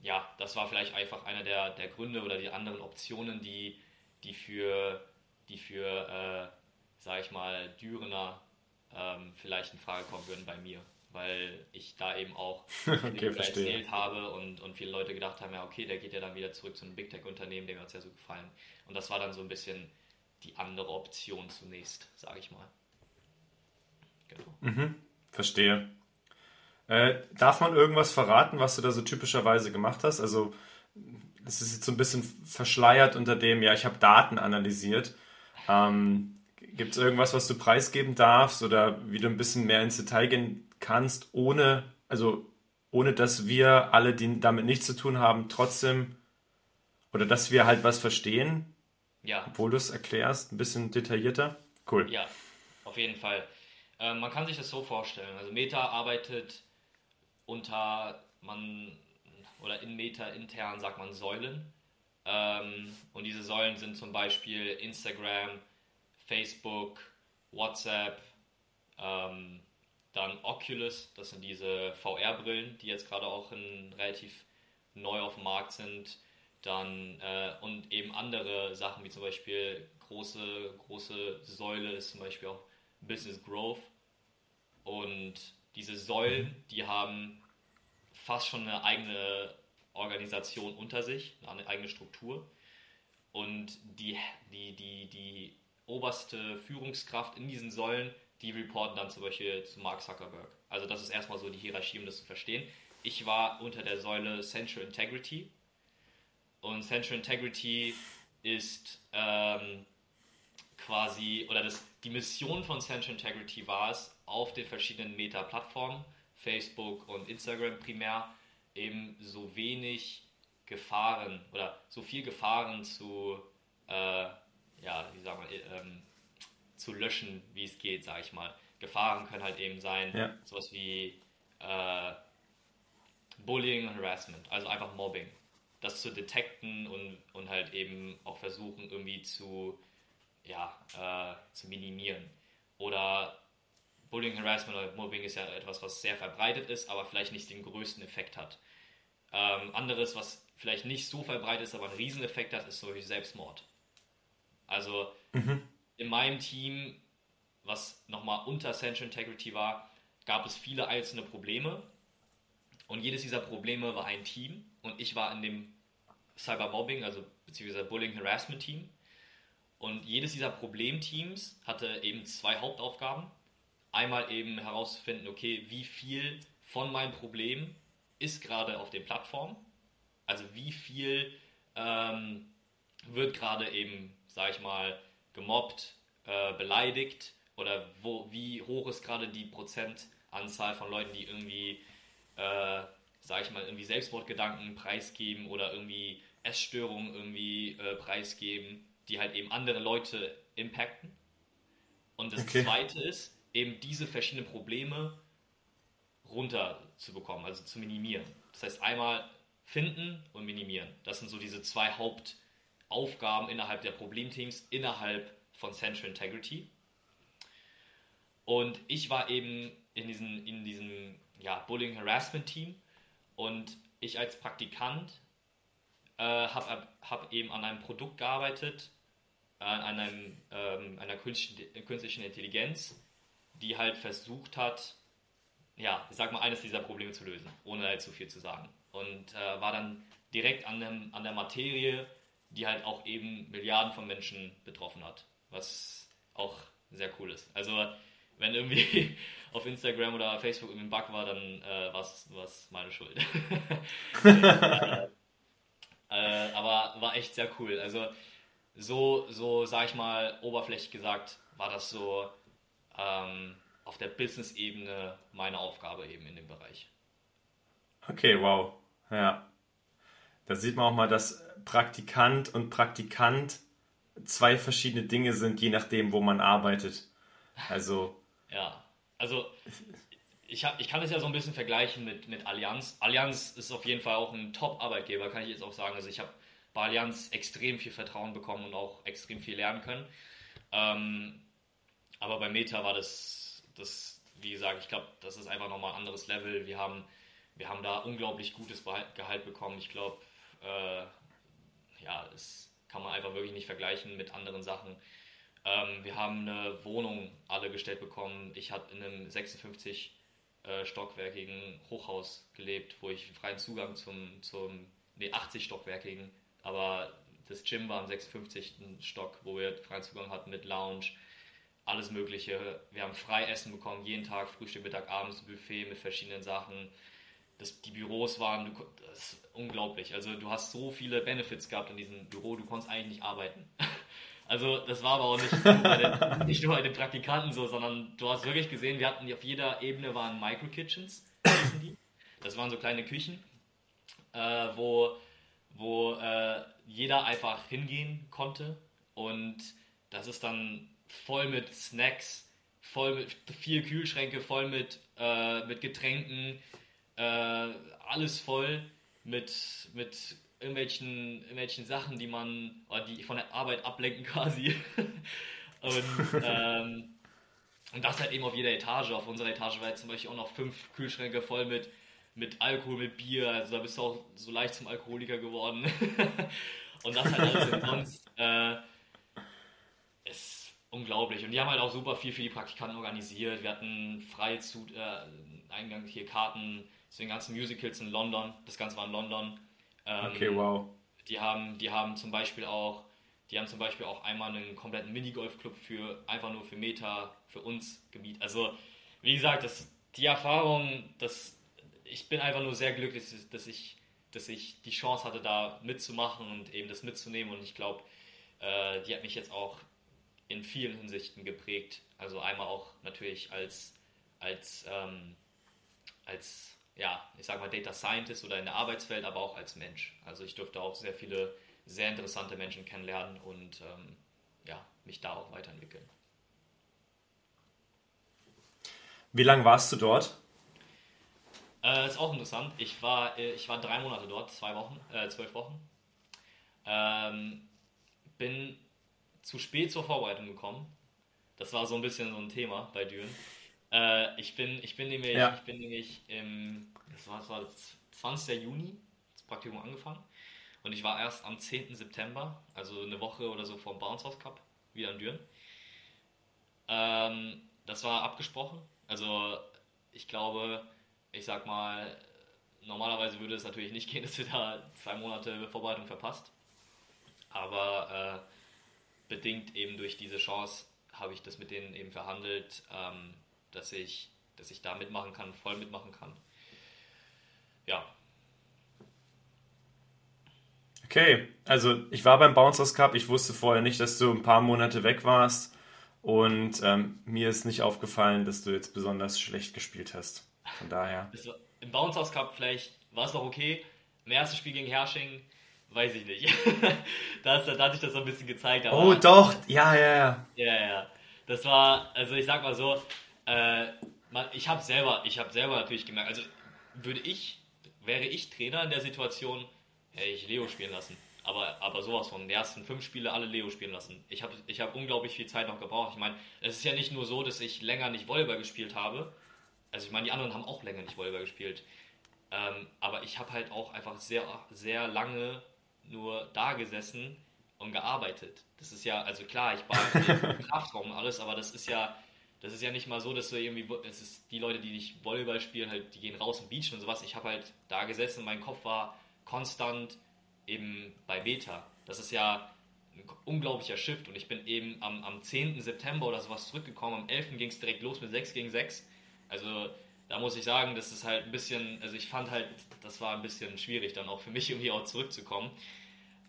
ja, das war vielleicht einfach einer der, der Gründe oder die anderen Optionen, die, die für, die für äh, sag ich mal, Dürener ähm, vielleicht in Frage kommen würden bei mir weil ich da eben auch [laughs] okay, erzählt habe und, und viele Leute gedacht haben, ja okay, der geht ja dann wieder zurück zu einem Big Tech-Unternehmen, dem hat es ja so gefallen. Und das war dann so ein bisschen die andere Option zunächst, sage ich mal. Genau. Mhm, verstehe. Äh, darf man irgendwas verraten, was du da so typischerweise gemacht hast? Also es ist jetzt so ein bisschen verschleiert unter dem, ja, ich habe Daten analysiert. Ähm, Gibt es irgendwas, was du preisgeben darfst oder wie du ein bisschen mehr ins Detail gehen kannst, ohne, also ohne dass wir alle, die damit nichts zu tun haben, trotzdem oder dass wir halt was verstehen? Ja. Obwohl du es erklärst, ein bisschen detaillierter. Cool. Ja, auf jeden Fall. Ähm, man kann sich das so vorstellen. Also Meta arbeitet unter man oder in Meta intern sagt man Säulen. Ähm, und diese Säulen sind zum Beispiel Instagram, Facebook, WhatsApp, ähm, dann Oculus, das sind diese VR-Brillen, die jetzt gerade auch in, relativ neu auf dem Markt sind. Dann äh, und eben andere Sachen wie zum Beispiel große, große Säule ist zum Beispiel auch Business Growth. Und diese Säulen, die haben fast schon eine eigene Organisation unter sich, eine eigene Struktur. Und die, die, die, die oberste Führungskraft in diesen Säulen, die reporten dann zum Beispiel zu Mark Zuckerberg. Also das ist erstmal so die Hierarchie, um das zu verstehen. Ich war unter der Säule Central Integrity. Und Central Integrity ist ähm, quasi, oder das, die Mission von Central Integrity war es, auf den verschiedenen Meta-Plattformen, Facebook und Instagram primär, eben so wenig Gefahren oder so viel Gefahren zu, äh, ja, wie sagen wir, ähm, zu löschen, wie es geht, sage ich mal. Gefahren können halt eben sein, ja. sowas wie äh, Bullying und Harassment, also einfach Mobbing. Das zu detekten und, und halt eben auch versuchen, irgendwie zu, ja, äh, zu minimieren. Oder Bullying, Harassment oder Mobbing ist ja etwas, was sehr verbreitet ist, aber vielleicht nicht den größten Effekt hat. Ähm, anderes, was vielleicht nicht so verbreitet ist, aber einen Rieseneffekt hat, ist solche Selbstmord. Also mhm. In meinem Team, was nochmal unter Central Integrity war, gab es viele einzelne Probleme. Und jedes dieser Probleme war ein Team. Und ich war in dem Cybermobbing, also beziehungsweise Bullying Harassment Team. Und jedes dieser Problemteams hatte eben zwei Hauptaufgaben. Einmal eben herauszufinden, okay, wie viel von meinem Problem ist gerade auf den Plattformen. Also wie viel ähm, wird gerade eben, sag ich mal, gemobbt, äh, beleidigt oder wo, wie hoch ist gerade die Prozentanzahl von Leuten, die irgendwie, äh, sag ich mal, irgendwie Selbstmordgedanken preisgeben oder irgendwie Essstörungen irgendwie äh, preisgeben, die halt eben andere Leute impacten. Und das okay. zweite ist, eben diese verschiedenen Probleme runterzubekommen, also zu minimieren. Das heißt, einmal finden und minimieren. Das sind so diese zwei Hauptaufgaben innerhalb der Problemteams, innerhalb von Central Integrity. Und ich war eben in diesem, in diesem ja, Bullying Harassment Team und ich als Praktikant äh, habe hab eben an einem Produkt gearbeitet, äh, an einem, ähm, einer künstlichen Intelligenz, die halt versucht hat, ja, ich sag mal, eines dieser Probleme zu lösen, ohne halt zu viel zu sagen. Und äh, war dann direkt an, dem, an der Materie, die halt auch eben Milliarden von Menschen betroffen hat, was auch sehr cool ist. Also wenn irgendwie [laughs] auf Instagram oder Facebook irgendwie ein Bug war, dann äh, war es meine Schuld. [laughs] äh, aber war echt sehr cool. Also so, so sag ich mal, oberflächlich gesagt, war das so ähm, auf der Business-Ebene meine Aufgabe eben in dem Bereich. Okay, wow. Ja. Da sieht man auch mal, dass Praktikant und Praktikant zwei verschiedene Dinge sind, je nachdem, wo man arbeitet. Also. ja, also ich, hab, ich kann es ja so ein bisschen vergleichen mit, mit Allianz. Allianz ist auf jeden Fall auch ein Top-Arbeitgeber, kann ich jetzt auch sagen. Also ich habe bei Allianz extrem viel Vertrauen bekommen und auch extrem viel lernen können. Ähm, aber bei Meta war das das, wie gesagt, ich glaube, das ist einfach nochmal ein anderes Level. Wir haben, wir haben da unglaublich gutes Gehalt bekommen. Ich glaube, äh, ja, das kann man einfach wirklich nicht vergleichen mit anderen Sachen. Ähm, wir haben eine Wohnung alle gestellt bekommen. Ich hatte in einem 56 äh, stockwerkigen Hochhaus gelebt, wo ich freien Zugang zum, zum nee, 80 stockwerkigen, aber das Gym war im 56. Stock, wo wir freien Zugang hatten mit Lounge, alles Mögliche. Wir haben Freiessen bekommen, jeden Tag, Frühstück, Mittag, abends, Buffet mit verschiedenen Sachen. Das, die Büros waren, das ist unglaublich. Also du hast so viele Benefits gehabt in diesem Büro, du konntest eigentlich nicht arbeiten. [laughs] Also das war aber auch nicht nur bei den, [laughs] nicht nur bei den Praktikanten so, sondern du hast wirklich gesehen, wir hatten auf jeder Ebene waren Micro-Kitchens, das waren so kleine Küchen, äh, wo, wo äh, jeder einfach hingehen konnte und das ist dann voll mit Snacks, voll mit vier Kühlschränke, voll mit, äh, mit Getränken, äh, alles voll mit, mit irgendwelchen, irgendwelchen Sachen, die man, die von der Arbeit ablenken [laughs] quasi. und, ähm, und das halt eben auf jeder Etage. Auf unserer Etage war jetzt zum Beispiel auch noch fünf Kühlschränke voll mit, mit Alkohol, mit Bier. Also da bist du auch so leicht zum Alkoholiker geworden. [laughs] und das halt alles in sonst. Äh, ist unglaublich. Und die haben halt auch super viel für die Praktikanten organisiert. Wir hatten freie zu, äh, Eingang hier Karten zu den ganzen Musicals in London. Das Ganze war in London. Ähm, okay, wow. Die haben, die haben zum Beispiel auch, die haben zum Beispiel auch einmal einen kompletten Minigolfclub für einfach nur für Meta, für uns Gebiet. Also wie gesagt, das, die Erfahrung, das, ich bin einfach nur sehr glücklich, dass ich, dass ich die Chance hatte, da mitzumachen und eben das mitzunehmen. Und ich glaube, äh, die hat mich jetzt auch in vielen Hinsichten geprägt. Also einmal auch natürlich als, als, ähm, als ja, ich sag mal Data Scientist oder in der Arbeitswelt, aber auch als Mensch. Also ich durfte auch sehr viele sehr interessante Menschen kennenlernen und ähm, ja, mich da auch weiterentwickeln. Wie lange warst du dort? Äh, ist auch interessant. Ich war, äh, ich war drei Monate dort, zwei Wochen, äh, zwölf Wochen. Ähm, bin zu spät zur Vorbereitung gekommen. Das war so ein bisschen so ein Thema bei Düren. Äh, ich, bin, ich bin nämlich, ja. ich bin nämlich im, das war, das war 20. Juni, das Praktikum angefangen. Und ich war erst am 10. September, also eine Woche oder so vor dem Bounce House Cup, wieder in Düren. Ähm, das war abgesprochen. Also ich glaube, ich sag mal, normalerweise würde es natürlich nicht gehen, dass du da zwei Monate Vorbereitung verpasst. Aber äh, bedingt eben durch diese Chance habe ich das mit denen eben verhandelt. Ähm, dass ich, dass ich da mitmachen kann, voll mitmachen kann. Ja. Okay, also ich war beim Bouncers Cup, ich wusste vorher nicht, dass du ein paar Monate weg warst und ähm, mir ist nicht aufgefallen, dass du jetzt besonders schlecht gespielt hast. Von daher. War, Im Bouncers Cup vielleicht war es doch okay. Im ersten Spiel gegen Hersching, weiß ich nicht. [laughs] da, da hat sich das so ein bisschen gezeigt. oh doch, ja, ja, ja. Ja, ja. Das war, also ich sag mal so, äh, man, ich habe selber, ich habe selber natürlich gemerkt, also würde ich, wäre ich Trainer in der Situation, hätte ich Leo spielen lassen. Aber, aber sowas von, die ersten fünf Spiele alle Leo spielen lassen. Ich habe ich hab unglaublich viel Zeit noch gebraucht. Ich meine, es ist ja nicht nur so, dass ich länger nicht Volleyball gespielt habe. Also ich meine, die anderen haben auch länger nicht Volleyball gespielt. Ähm, aber ich habe halt auch einfach sehr, sehr lange nur da gesessen und gearbeitet. Das ist ja, also klar, ich war im [laughs] Kraftraum und alles, aber das ist ja, das ist ja nicht mal so, dass du irgendwie, es ist die Leute, die nicht Volleyball spielen, halt, die gehen raus und beachen und sowas. Ich habe halt da gesessen und mein Kopf war konstant eben bei Beta. Das ist ja ein unglaublicher Shift und ich bin eben am, am 10. September oder sowas zurückgekommen. Am 11. ging es direkt los mit 6 gegen 6. Also da muss ich sagen, das ist halt ein bisschen, also ich fand halt, das war ein bisschen schwierig dann auch für mich irgendwie auch zurückzukommen.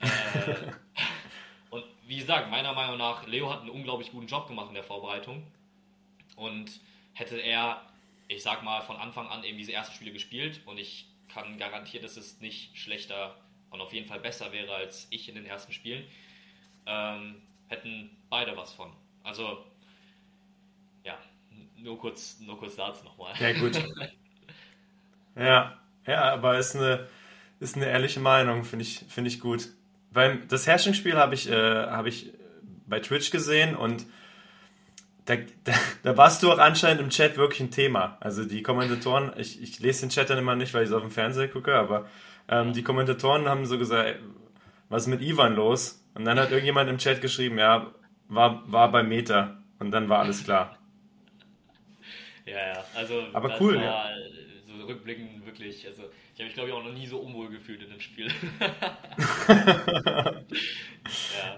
äh, [laughs] und wie gesagt, meiner Meinung nach, Leo hat einen unglaublich guten Job gemacht in der Vorbereitung. Und hätte er, ich sag mal, von Anfang an eben diese ersten Spiele gespielt und ich kann garantieren, dass es nicht schlechter und auf jeden Fall besser wäre als ich in den ersten Spielen, ähm, hätten beide was von. Also, ja, nur kurz, nur kurz dazu nochmal. Ja, gut. [laughs] ja, ja, aber ist eine, ist eine ehrliche Meinung, finde ich, find ich gut. Beim, das Herrschungsspiel habe ich, äh, hab ich bei Twitch gesehen und da, da, da, warst du auch anscheinend im Chat wirklich ein Thema. Also die Kommentatoren, ich, ich lese den Chat dann immer nicht, weil ich es auf dem Fernseher gucke, aber ähm, die Kommentatoren haben so gesagt, was ist mit Ivan los? Und dann hat irgendjemand im Chat geschrieben, ja, war, war bei Meta. Und dann war alles klar. Ja, ja, also aber cool, war ja. so rückblickend wirklich, also ich habe mich glaube ich auch noch nie so unwohl gefühlt in dem Spiel. [laughs] [laughs] ja.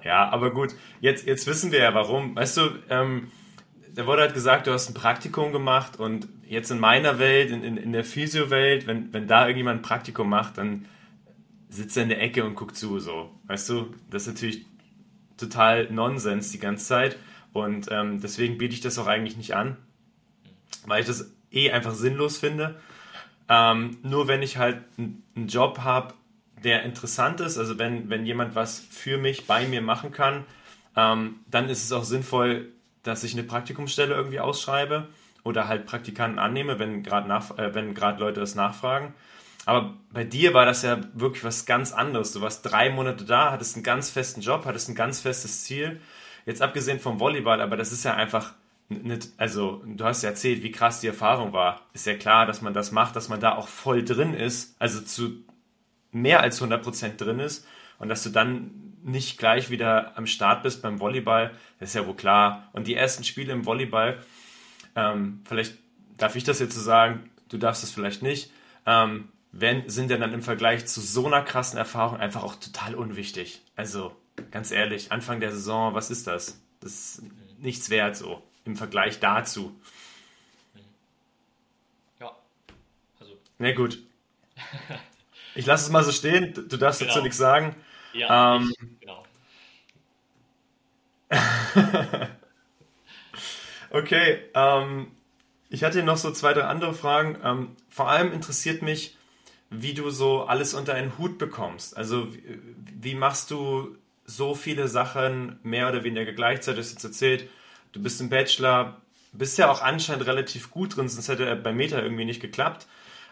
ja. aber gut, jetzt, jetzt wissen wir ja warum. Weißt du, ähm, da wurde halt gesagt, du hast ein Praktikum gemacht und jetzt in meiner Welt, in, in, in der Physio-Welt, wenn, wenn da irgendjemand ein Praktikum macht, dann sitzt er in der Ecke und guckt zu, so. Weißt du, das ist natürlich total Nonsens die ganze Zeit und ähm, deswegen biete ich das auch eigentlich nicht an, weil ich das eh einfach sinnlos finde. Ähm, nur wenn ich halt einen Job habe, der interessant ist, also wenn, wenn jemand was für mich, bei mir machen kann, ähm, dann ist es auch sinnvoll, dass ich eine Praktikumsstelle irgendwie ausschreibe oder halt Praktikanten annehme, wenn gerade äh, wenn Leute das nachfragen. Aber bei dir war das ja wirklich was ganz anderes. Du warst drei Monate da, hattest einen ganz festen Job, hattest ein ganz festes Ziel. Jetzt abgesehen vom Volleyball, aber das ist ja einfach nicht, also du hast ja erzählt, wie krass die Erfahrung war. Ist ja klar, dass man das macht, dass man da auch voll drin ist, also zu mehr als 100% drin ist und dass du dann nicht gleich wieder am Start bist beim Volleyball, das ist ja wohl klar. Und die ersten Spiele im Volleyball, ähm, vielleicht darf ich das jetzt so sagen, du darfst es vielleicht nicht, ähm, wenn, sind ja dann im Vergleich zu so einer krassen Erfahrung einfach auch total unwichtig. Also ganz ehrlich, Anfang der Saison, was ist das? Das ist nichts wert so im Vergleich dazu. Ja, also. Na gut. Ich lasse es mal so stehen, du darfst genau. dazu nichts sagen. Ja, ähm, ich, genau. [laughs] okay, ähm, ich hatte noch so zwei, drei andere Fragen. Ähm, vor allem interessiert mich, wie du so alles unter einen Hut bekommst. Also wie, wie machst du so viele Sachen mehr oder weniger gleichzeitig? Du hast jetzt erzählt, du bist im Bachelor, bist ja auch anscheinend relativ gut drin, sonst hätte er bei Meta irgendwie nicht geklappt.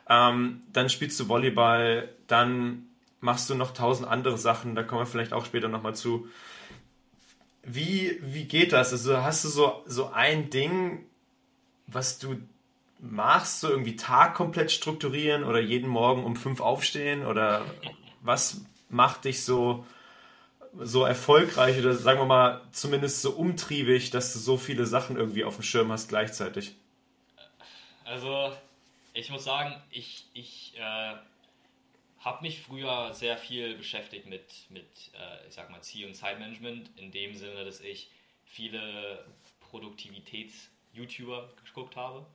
Ähm, dann spielst du Volleyball, dann machst du noch tausend andere Sachen, da kommen wir vielleicht auch später nochmal zu. Wie, wie geht das? Also hast du so, so ein Ding, was du machst, so irgendwie Tag komplett strukturieren oder jeden Morgen um fünf aufstehen oder was macht dich so, so erfolgreich oder sagen wir mal zumindest so umtriebig, dass du so viele Sachen irgendwie auf dem Schirm hast gleichzeitig? Also ich muss sagen, ich, ich äh, habe mich früher sehr viel beschäftigt mit, mit äh, ich sag mal, Ziel- und Zeitmanagement, in dem Sinne, dass ich viele Produktivitäts-YouTuber geguckt habe.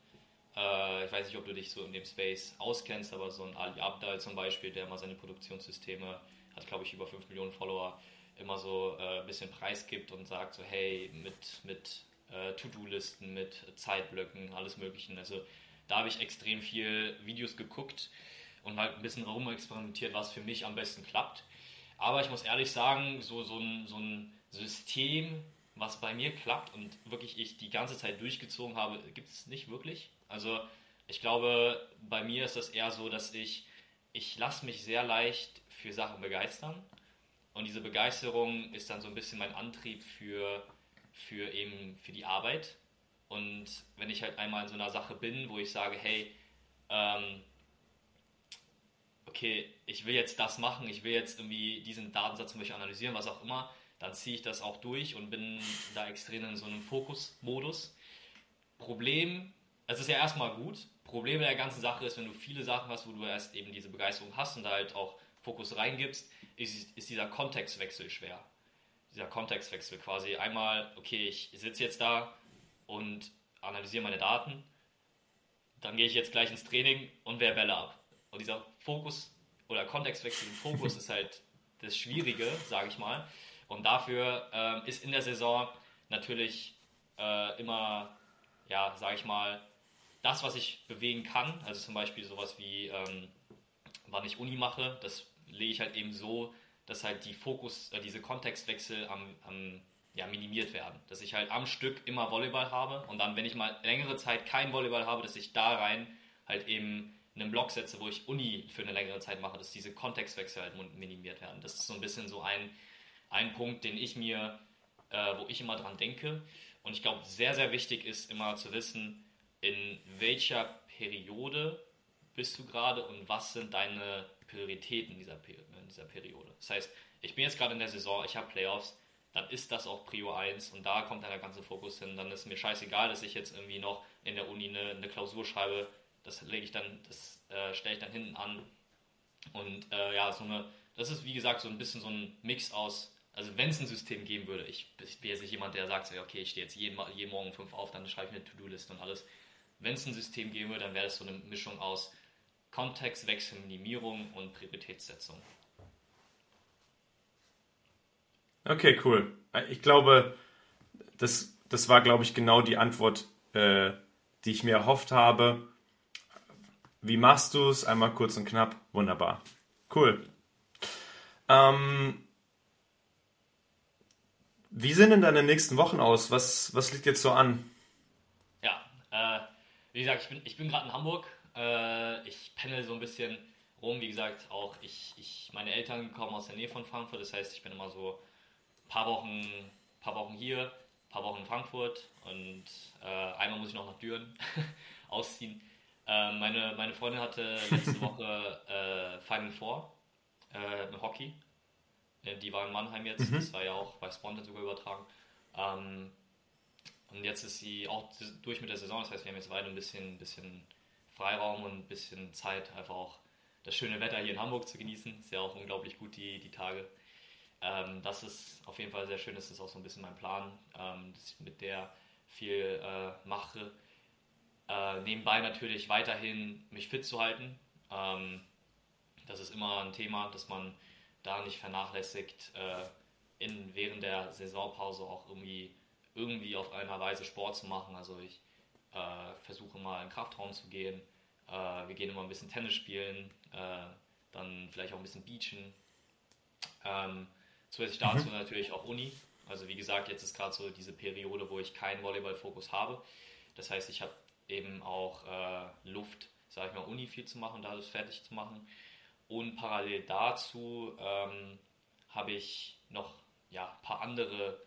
Äh, ich weiß nicht, ob du dich so in dem Space auskennst, aber so ein Ali Abdal zum Beispiel, der immer seine Produktionssysteme, hat glaube ich über 5 Millionen Follower, immer so äh, ein bisschen preisgibt und sagt so, hey, mit, mit äh, To-Do-Listen, mit Zeitblöcken, alles Mögliche. Also da habe ich extrem viel Videos geguckt und halt ein bisschen rumexperimentiert, was für mich am besten klappt. Aber ich muss ehrlich sagen, so, so, ein, so ein System, was bei mir klappt und wirklich ich die ganze Zeit durchgezogen habe, gibt es nicht wirklich. Also ich glaube, bei mir ist das eher so, dass ich, ich lasse mich sehr leicht für Sachen begeistern. Und diese Begeisterung ist dann so ein bisschen mein Antrieb für, für eben für die Arbeit. Und wenn ich halt einmal in so einer Sache bin, wo ich sage, hey, ähm, okay, ich will jetzt das machen, ich will jetzt irgendwie diesen Datensatz zum Beispiel analysieren, was auch immer, dann ziehe ich das auch durch und bin da extrem in so einem Fokusmodus. Problem es ist ja erstmal gut. Problem der ganzen Sache ist, wenn du viele Sachen hast, wo du erst eben diese Begeisterung hast und da halt auch Fokus reingibst, ist, ist dieser Kontextwechsel schwer. Dieser Kontextwechsel quasi einmal, okay, ich sitze jetzt da und analysiere meine Daten, dann gehe ich jetzt gleich ins Training und wehre Bälle ab. Und dieser Fokus oder Kontextwechsel im Fokus [laughs] ist halt das Schwierige, sage ich mal. Und dafür äh, ist in der Saison natürlich äh, immer, ja, sage ich mal, das, was ich bewegen kann, also zum Beispiel sowas wie, ähm, wann ich Uni mache, das lege ich halt eben so, dass halt die Fokus, äh, diese Kontextwechsel am, am ja, minimiert werden. Dass ich halt am Stück immer Volleyball habe und dann, wenn ich mal längere Zeit kein Volleyball habe, dass ich da rein halt eben einen Block setze, wo ich Uni für eine längere Zeit mache, dass diese Kontextwechsel halt minimiert werden. Das ist so ein bisschen so ein, ein Punkt, den ich mir, äh, wo ich immer dran denke. Und ich glaube, sehr, sehr wichtig ist immer zu wissen, in welcher Periode bist du gerade und was sind deine Prioritäten in dieser, in dieser Periode. Das heißt, ich bin jetzt gerade in der Saison, ich habe Playoffs, dann ist das auch Prio 1 und da kommt dann der ganze Fokus hin. Dann ist mir scheißegal, dass ich jetzt irgendwie noch in der Uni eine, eine Klausur schreibe. Das lege ich dann, das äh, stelle ich dann hinten an. Und äh, ja, so eine, das ist wie gesagt so ein bisschen so ein Mix aus, also wenn es ein System geben würde, ich, ich bin jetzt nicht jemand, der sagt, okay, ich stehe jetzt jeden, jeden Morgen 5 auf, dann schreibe ich eine To-Do-Liste und alles wenn es ein System geben würde, dann wäre es so eine Mischung aus Kontextwechsel, Minimierung und Prioritätssetzung. Okay, cool. Ich glaube, das, das war, glaube ich, genau die Antwort, äh, die ich mir erhofft habe. Wie machst du es? Einmal kurz und knapp. Wunderbar. Cool. Ähm, Wie sehen denn deine nächsten Wochen aus? Was, was liegt jetzt so an? Ja, äh, wie gesagt, ich bin, ich bin gerade in Hamburg. Äh, ich pendel so ein bisschen rum. Wie gesagt, auch ich, ich, meine Eltern kommen aus der Nähe von Frankfurt. Das heißt, ich bin immer so ein paar Wochen, paar Wochen hier, ein paar Wochen in Frankfurt und äh, einmal muss ich noch nach Düren [laughs] ausziehen. Äh, meine, meine Freundin hatte letzte [laughs] Woche äh, Final Four äh, im Hockey. Äh, die war in Mannheim jetzt. Mhm. Das war ja auch bei Spontan sogar übertragen. Ähm, und jetzt ist sie auch durch mit der Saison. Das heißt, wir haben jetzt weiter ein bisschen, bisschen Freiraum und ein bisschen Zeit, einfach auch das schöne Wetter hier in Hamburg zu genießen. Ist ja auch unglaublich gut die, die Tage. Ähm, das ist auf jeden Fall sehr schön. Das ist auch so ein bisschen mein Plan, ähm, dass ich mit der viel äh, mache. Äh, nebenbei natürlich weiterhin mich fit zu halten. Ähm, das ist immer ein Thema, dass man da nicht vernachlässigt, äh, in, während der Saisonpause auch irgendwie, irgendwie auf einer Weise Sport zu machen. Also ich äh, versuche mal in den Kraftraum zu gehen. Äh, wir gehen immer ein bisschen Tennis spielen, äh, dann vielleicht auch ein bisschen Beachen. Ähm, zusätzlich dazu mhm. natürlich auch Uni. Also wie gesagt, jetzt ist gerade so diese Periode, wo ich keinen Volleyball-Fokus habe. Das heißt, ich habe eben auch äh, Luft, sage ich mal, Uni viel zu machen, da das fertig zu machen. Und parallel dazu ähm, habe ich noch ja, ein paar andere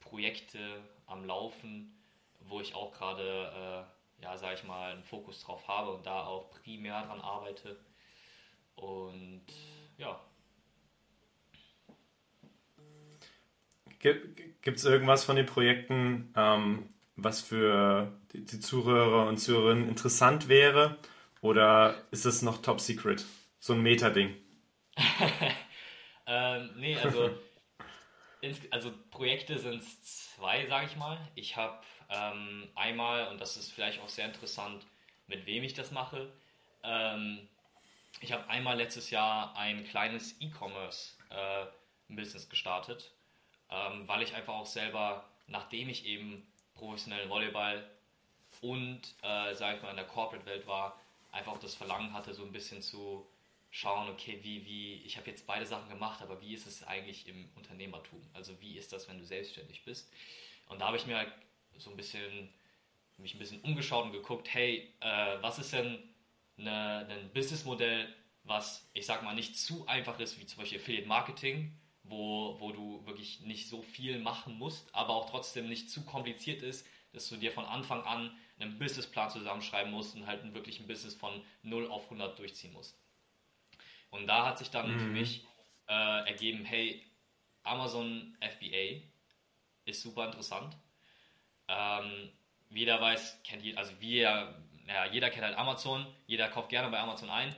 Projekte am Laufen, wo ich auch gerade, äh, ja, sage ich mal, einen Fokus drauf habe und da auch primär dran arbeite. Und ja. Gibt es irgendwas von den Projekten, ähm, was für die, Zuhörer und Zuhörerinnen interessant wäre? Oder ist es noch top secret? So ein Meta-Ding? [laughs] ähm, nee, also, [laughs] also Projekte sind zwei, sage ich mal. Ich habe ähm, einmal, und das ist vielleicht auch sehr interessant, mit wem ich das mache. Ähm, ich habe einmal letztes Jahr ein kleines E-Commerce-Business äh, gestartet, ähm, weil ich einfach auch selber, nachdem ich eben professionellen Volleyball und, äh, sage ich mal, in der Corporate-Welt war, einfach das Verlangen hatte, so ein bisschen zu schauen, okay, wie, wie, ich habe jetzt beide Sachen gemacht, aber wie ist es eigentlich im Unternehmertum? Also wie ist das, wenn du selbstständig bist? Und da habe ich mir halt so ein bisschen, mich ein bisschen umgeschaut und geguckt, hey, äh, was ist denn eine, ein Businessmodell, was, ich sag mal, nicht zu einfach ist, wie zum Beispiel Affiliate Marketing, wo, wo du wirklich nicht so viel machen musst, aber auch trotzdem nicht zu kompliziert ist, dass du dir von Anfang an einen Businessplan zusammenschreiben musst und halt wirklich ein Business von 0 auf 100 durchziehen musst. Und da hat sich dann mhm. für mich äh, ergeben, hey, Amazon FBA ist super interessant. Ähm, jeder weiß, kennt jeder, also wir, ja, jeder kennt halt Amazon, jeder kauft gerne bei Amazon ein.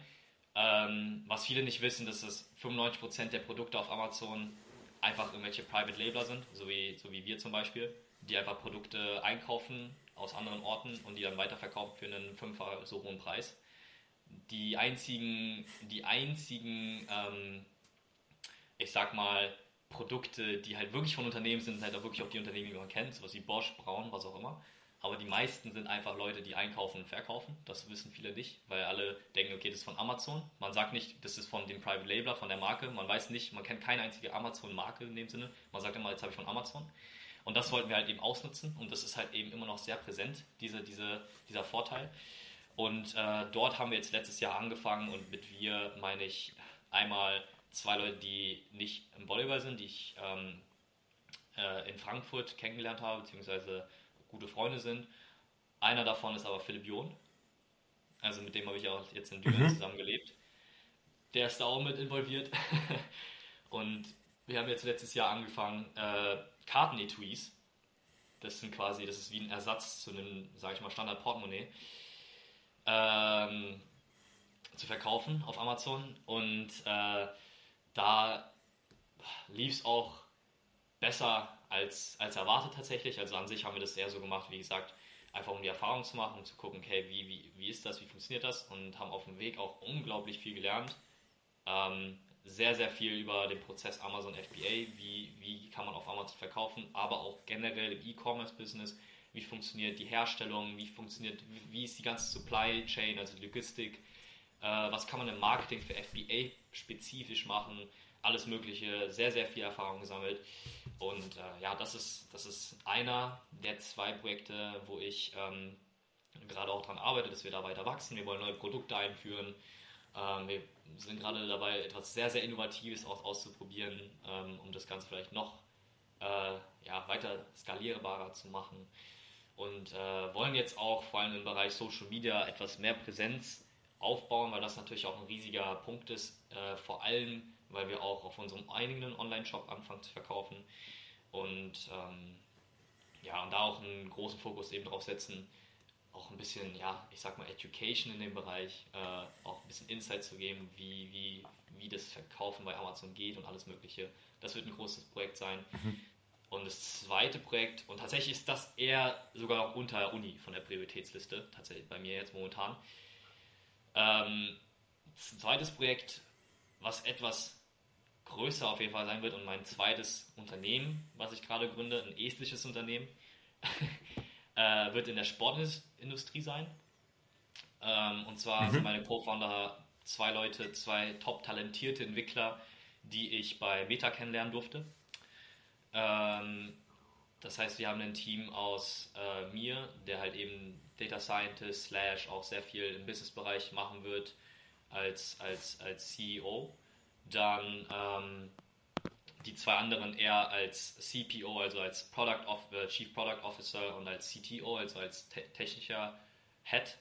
Ähm, was viele nicht wissen, dass 95% der Produkte auf Amazon einfach irgendwelche Private Labeler sind, so wie, so wie wir zum Beispiel, die einfach Produkte einkaufen aus anderen Orten und die dann weiterverkaufen für einen fünffach so hohen Preis. Die einzigen, die einzigen, ähm, ich sag mal, Produkte, die halt wirklich von Unternehmen sind, sind halt auch wirklich auch die Unternehmen, die man kennt, sowas wie Bosch, Braun, was auch immer. Aber die meisten sind einfach Leute, die einkaufen und verkaufen. Das wissen viele nicht, weil alle denken, okay, das ist von Amazon. Man sagt nicht, das ist von dem Private Labeler, von der Marke. Man weiß nicht, man kennt keine einzige Amazon-Marke in dem Sinne. Man sagt immer, jetzt habe ich von Amazon. Und das wollten wir halt eben ausnutzen und das ist halt eben immer noch sehr präsent, diese, diese, dieser Vorteil. Und äh, dort haben wir jetzt letztes Jahr angefangen und mit wir meine ich einmal zwei Leute, die nicht im Volleyball sind, die ich ähm, äh, in Frankfurt kennengelernt habe, beziehungsweise gute Freunde sind. Einer davon ist aber Philipp John. Also mit dem habe ich auch jetzt in Düren mhm. zusammen gelebt. Der ist da auch mit involviert. [laughs] und wir haben jetzt letztes Jahr angefangen, äh, Karten-Etuis. Das sind quasi, das ist wie ein Ersatz zu einem, sage ich mal, Standard-Portemonnaie. Ähm, zu verkaufen auf Amazon. Und äh, da lief es auch besser als, als erwartet tatsächlich. Also an sich haben wir das eher so gemacht, wie gesagt, einfach um die Erfahrung zu machen, um zu gucken, okay, wie, wie, wie ist das, wie funktioniert das? Und haben auf dem Weg auch unglaublich viel gelernt. Ähm, sehr, sehr viel über den Prozess Amazon FBA, wie, wie kann man auf Amazon verkaufen, aber auch generell im E-Commerce-Business, wie funktioniert die Herstellung, wie funktioniert, wie, ist die ganze Supply Chain, also Logistik, äh, was kann man im Marketing für FBA spezifisch machen, alles Mögliche, sehr, sehr viel Erfahrung gesammelt. Und äh, ja, das ist, das ist einer der zwei Projekte, wo ich ähm, gerade auch daran arbeite, dass wir da weiter wachsen. Wir wollen neue Produkte einführen. Ähm, wir sind gerade dabei, etwas sehr, sehr Innovatives auch auszuprobieren, ähm, um das Ganze vielleicht noch äh, ja, weiter skalierbarer zu machen. Und äh, wollen jetzt auch vor allem im Bereich Social Media etwas mehr Präsenz aufbauen, weil das natürlich auch ein riesiger Punkt ist. Äh, vor allem, weil wir auch auf unserem eigenen Online-Shop anfangen zu verkaufen. Und ähm, ja, und da auch einen großen Fokus eben drauf setzen, auch ein bisschen, ja, ich sag mal, Education in dem Bereich, äh, auch ein bisschen Insight zu geben, wie, wie, wie das Verkaufen bei Amazon geht und alles Mögliche. Das wird ein großes Projekt sein. Mhm. Und das zweite Projekt, und tatsächlich ist das eher sogar noch unter Uni von der Prioritätsliste, tatsächlich bei mir jetzt momentan. Ähm, zweites Projekt, was etwas größer auf jeden Fall sein wird und mein zweites Unternehmen, was ich gerade gründe, ein estnisches Unternehmen, [laughs] äh, wird in der Sportindustrie sein. Ähm, und zwar mhm. sind meine Co-Founder zwei Leute, zwei top talentierte Entwickler, die ich bei Meta kennenlernen durfte. Ähm, das heißt, wir haben ein Team aus äh, mir, der halt eben Data Scientist slash auch sehr viel im Businessbereich machen wird als, als, als CEO. Dann ähm, die zwei anderen eher als CPO, also als Product of, äh, Chief Product Officer und als CTO, also als te technischer Head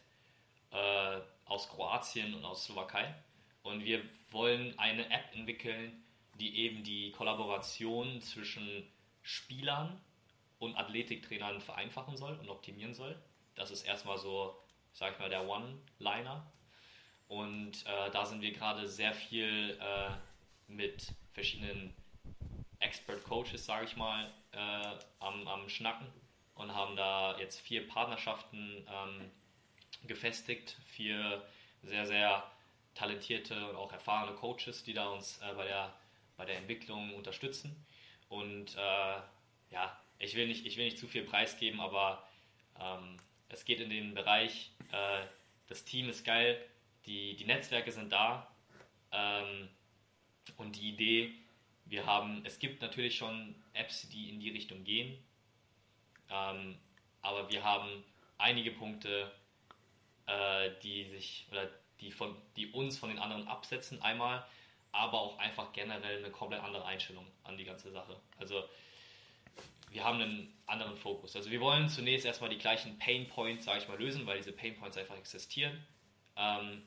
äh, aus Kroatien und aus Slowakei. Und wir wollen eine App entwickeln, die eben die Kollaboration zwischen Spielern und Athletiktrainern vereinfachen soll und optimieren soll. Das ist erstmal so, sag ich mal, der One-Liner. Und äh, da sind wir gerade sehr viel äh, mit verschiedenen Expert Coaches, sage ich mal, äh, am, am Schnacken und haben da jetzt vier Partnerschaften ähm, gefestigt, vier sehr, sehr talentierte und auch erfahrene Coaches, die da uns äh, bei, der, bei der Entwicklung unterstützen. Und äh, ja, ich will, nicht, ich will nicht zu viel preisgeben, aber ähm, es geht in den Bereich, äh, das Team ist geil, die, die Netzwerke sind da ähm, und die Idee, wir haben, es gibt natürlich schon Apps, die in die Richtung gehen, ähm, aber wir haben einige Punkte, äh, die sich oder die, von, die uns von den anderen absetzen, einmal, aber auch einfach generell eine komplett andere Einstellung an die ganze Sache. Also wir haben einen anderen Fokus. Also wir wollen zunächst erstmal die gleichen Pain Points, sage ich mal, lösen, weil diese Pain Points einfach existieren. Ähm,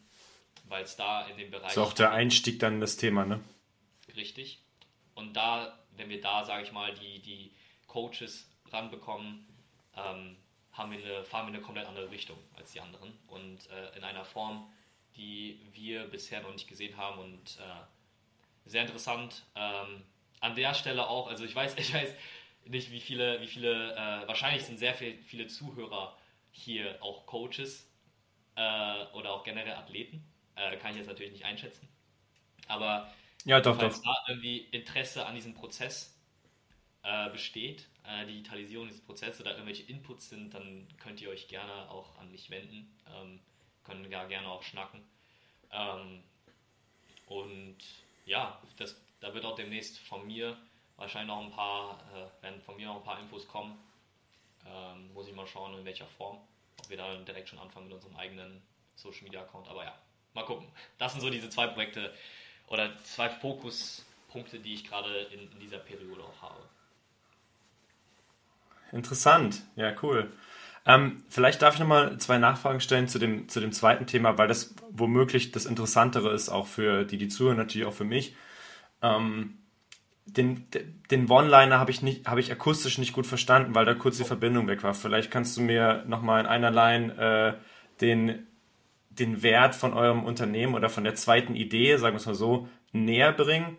weil es da in dem Bereich. Ist auch der Einstieg dann das Thema, ne? Richtig. Und da, wenn wir da, sage ich mal, die, die Coaches ranbekommen, ähm, haben wir eine, fahren wir eine komplett andere Richtung als die anderen und äh, in einer Form, die wir bisher noch nicht gesehen haben und äh, sehr interessant. Ähm, an der Stelle auch, also ich weiß, [laughs] ich weiß nicht, wie viele, wie viele, äh, wahrscheinlich sind sehr viel, viele Zuhörer hier auch Coaches äh, oder auch generell Athleten. Äh, kann ich jetzt natürlich nicht einschätzen. Aber ja, doch, falls doch. da irgendwie Interesse an diesem Prozess äh, besteht, äh, Digitalisierung dieses Prozesses oder irgendwelche Inputs sind, dann könnt ihr euch gerne auch an mich wenden. Ähm, können gar gerne auch schnacken. Ähm, und ja, das, da wird auch demnächst von mir wahrscheinlich noch ein paar, äh, werden von mir noch ein paar Infos kommen. Ähm, muss ich mal schauen, in welcher Form. Ob wir da direkt schon anfangen mit unserem eigenen Social Media Account. Aber ja, mal gucken. Das sind so diese zwei Projekte oder zwei Fokuspunkte, die ich gerade in, in dieser Periode auch habe. Interessant, ja, cool. Ähm, vielleicht darf ich nochmal zwei Nachfragen stellen zu dem, zu dem zweiten Thema, weil das womöglich das Interessantere ist, auch für die, die zuhören, natürlich auch für mich. Ähm, den, den One-Liner habe ich, hab ich akustisch nicht gut verstanden, weil da kurz die Verbindung weg war. Vielleicht kannst du mir nochmal in einer Line äh, den, den Wert von eurem Unternehmen oder von der zweiten Idee, sagen wir es mal so, näher bringen.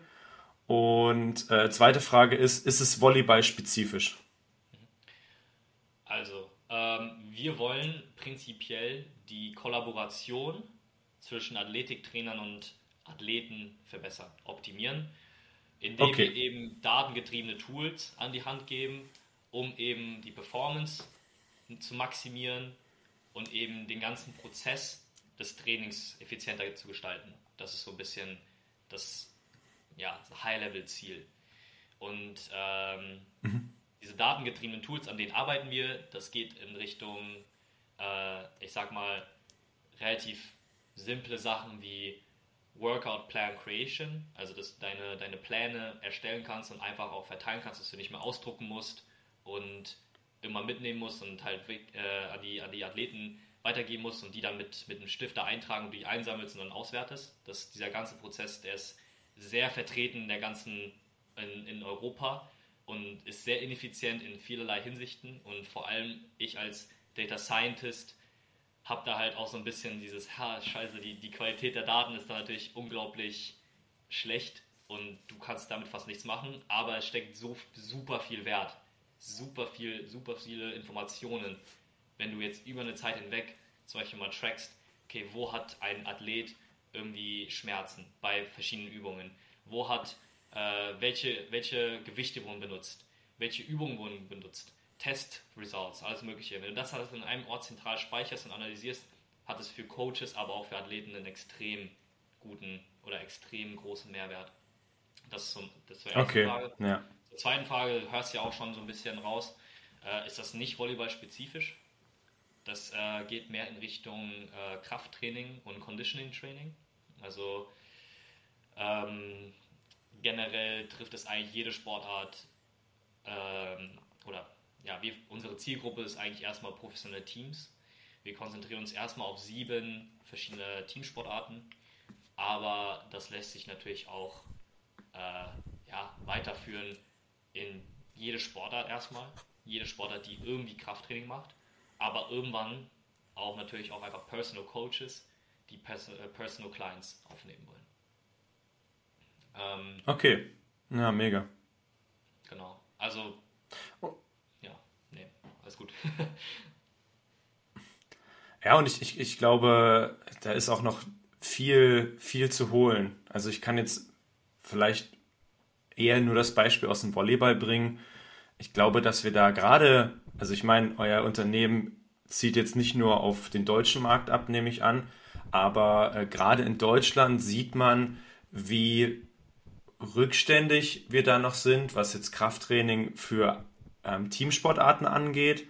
Und äh, zweite Frage ist, ist es Volleyball-spezifisch? Also, ähm, wir wollen prinzipiell die Kollaboration zwischen Athletiktrainern und Athleten verbessern, optimieren, indem okay. wir eben datengetriebene Tools an die Hand geben, um eben die Performance zu maximieren und eben den ganzen Prozess des Trainings effizienter zu gestalten. Das ist so ein bisschen das ja, High-Level-Ziel. Und ähm, mhm. diese datengetriebenen Tools, an denen arbeiten wir, das geht in Richtung, äh, ich sag mal, relativ simple Sachen wie Workout Plan Creation, also dass du deine, deine Pläne erstellen kannst und einfach auch verteilen kannst, dass du nicht mehr ausdrucken musst und immer mitnehmen musst und halt äh, an, die, an die Athleten weitergeben musst und die dann mit, mit einem Stifter eintragen und die einsammelst und dann auswertest. Das, dieser ganze Prozess, der ist sehr vertreten in der ganzen, in, in Europa und ist sehr ineffizient in vielerlei Hinsichten und vor allem ich als Data Scientist habe da halt auch so ein bisschen dieses, ha, scheiße, die, die Qualität der Daten ist da natürlich unglaublich schlecht und du kannst damit fast nichts machen, aber es steckt so super viel Wert, super viel, super viele Informationen, wenn du jetzt über eine Zeit hinweg zum Beispiel mal trackst, okay, wo hat ein Athlet irgendwie Schmerzen bei verschiedenen Übungen, wo hat, äh, welche, welche Gewichte wurden benutzt, welche Übungen wurden benutzt, Test-Results, alles Mögliche. Wenn du das alles in einem Ort zentral speicherst und analysierst, hat es für Coaches, aber auch für Athleten einen extrem guten oder extrem großen Mehrwert. Das ist so das zur ersten okay. Frage. Ja. Zur zweiten Frage, du hörst ja auch schon so ein bisschen raus, äh, ist das nicht Volleyball-spezifisch? Das äh, geht mehr in Richtung äh, Krafttraining und Conditioning Training. Also ähm, generell trifft es eigentlich jede Sportart ähm, oder ja, wir, unsere Zielgruppe ist eigentlich erstmal professionelle Teams. Wir konzentrieren uns erstmal auf sieben verschiedene Teamsportarten, aber das lässt sich natürlich auch äh, ja, weiterführen in jede Sportart erstmal. Jede Sportart, die irgendwie Krafttraining macht, aber irgendwann auch natürlich auch einfach Personal Coaches, die äh, Personal Clients aufnehmen wollen. Ähm, okay, ja, mega. Genau, also oh alles gut. [laughs] ja, und ich, ich, ich glaube, da ist auch noch viel, viel zu holen. Also ich kann jetzt vielleicht eher nur das Beispiel aus dem Volleyball bringen. Ich glaube, dass wir da gerade, also ich meine, euer Unternehmen zieht jetzt nicht nur auf den deutschen Markt ab, nehme ich an, aber äh, gerade in Deutschland sieht man, wie rückständig wir da noch sind, was jetzt Krafttraining für ähm, Teamsportarten angeht.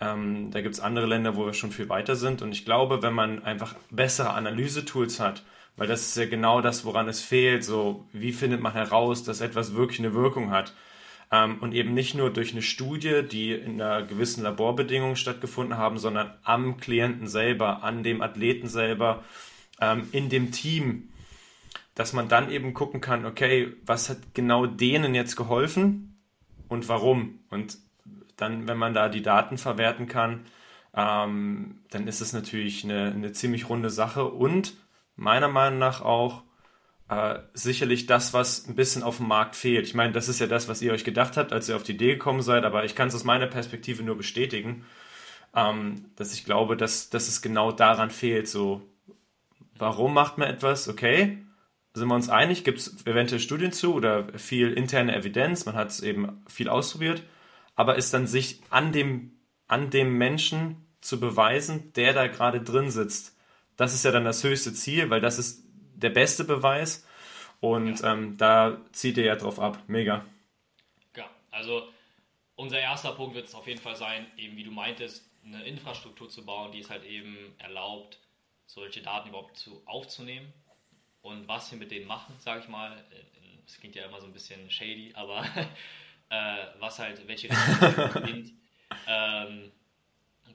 Ähm, da gibt es andere Länder, wo wir schon viel weiter sind. Und ich glaube, wenn man einfach bessere Analysetools hat, weil das ist ja genau das, woran es fehlt, so wie findet man heraus, dass etwas wirklich eine Wirkung hat. Ähm, und eben nicht nur durch eine Studie, die in einer gewissen Laborbedingung stattgefunden haben, sondern am Klienten selber, an dem Athleten selber, ähm, in dem Team, dass man dann eben gucken kann, okay, was hat genau denen jetzt geholfen? und warum. Und dann, wenn man da die Daten verwerten kann, ähm, dann ist es natürlich eine, eine, ziemlich runde Sache und meiner Meinung nach auch äh, sicherlich das, was ein bisschen auf dem Markt fehlt. Ich meine, das ist ja das, was ihr euch gedacht habt, als ihr auf die Idee gekommen seid, aber ich kann es aus meiner Perspektive nur bestätigen, ähm, dass ich glaube, dass, dass es genau daran fehlt. So, warum macht man etwas? Okay, sind wir uns einig? Gibt es eventuell Studien zu oder viel interne Evidenz? Man hat es eben viel ausprobiert. Aber ist dann sich an dem, an dem Menschen zu beweisen, der da gerade drin sitzt, das ist ja dann das höchste Ziel, weil das ist der beste Beweis. Und ja. ähm, da zieht ihr ja drauf ab. Mega. Ja, also unser erster Punkt wird es auf jeden Fall sein, eben wie du meintest, eine Infrastruktur zu bauen, die es halt eben erlaubt, solche Daten überhaupt zu, aufzunehmen und was wir mit denen machen, sage ich mal. Es klingt ja immer so ein bisschen shady, aber [laughs] äh, was halt, welche Richtung nimmt, ähm,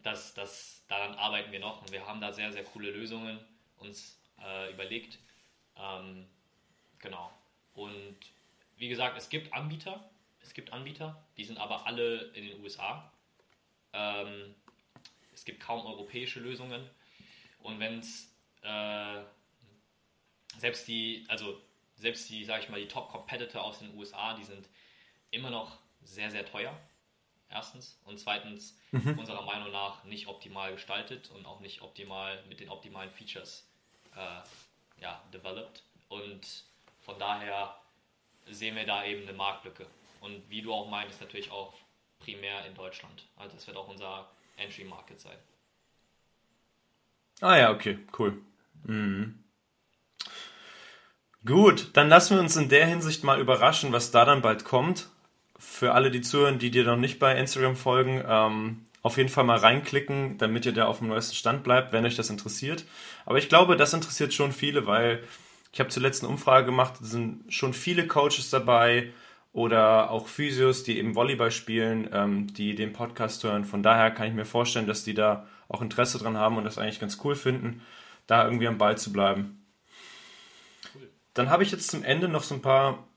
das, das, daran arbeiten wir noch und wir haben da sehr, sehr coole Lösungen uns äh, überlegt. Ähm, genau. Und wie gesagt, es gibt Anbieter, es gibt Anbieter, die sind aber alle in den USA. Ähm, es gibt kaum europäische Lösungen. Und wenn es äh, selbst die, also selbst die, sag ich mal, die Top-Competitor aus den USA, die sind immer noch sehr, sehr teuer. Erstens. Und zweitens, mhm. unserer Meinung nach, nicht optimal gestaltet und auch nicht optimal mit den optimalen Features äh, ja, developed. Und von daher sehen wir da eben eine Marktlücke. Und wie du auch meinst, natürlich auch primär in Deutschland. Also das wird auch unser Entry Market sein. Ah ja, okay, cool. Mhm. Gut, dann lassen wir uns in der Hinsicht mal überraschen, was da dann bald kommt. für alle, die zuhören, die dir noch nicht bei Instagram folgen, ähm, auf jeden Fall mal reinklicken, damit ihr da auf dem neuesten Stand bleibt, wenn euch das interessiert. Aber ich glaube, das interessiert schon viele, weil ich habe zuletzt eine Umfrage gemacht, sind schon viele Coaches dabei oder auch Physios, die eben Volleyball spielen, ähm, die den Podcast hören. Von daher kann ich mir vorstellen, dass die da auch Interesse dran haben und das eigentlich ganz cool finden, da irgendwie am Ball zu bleiben. Dann habe ich jetzt zum Ende noch so ein paar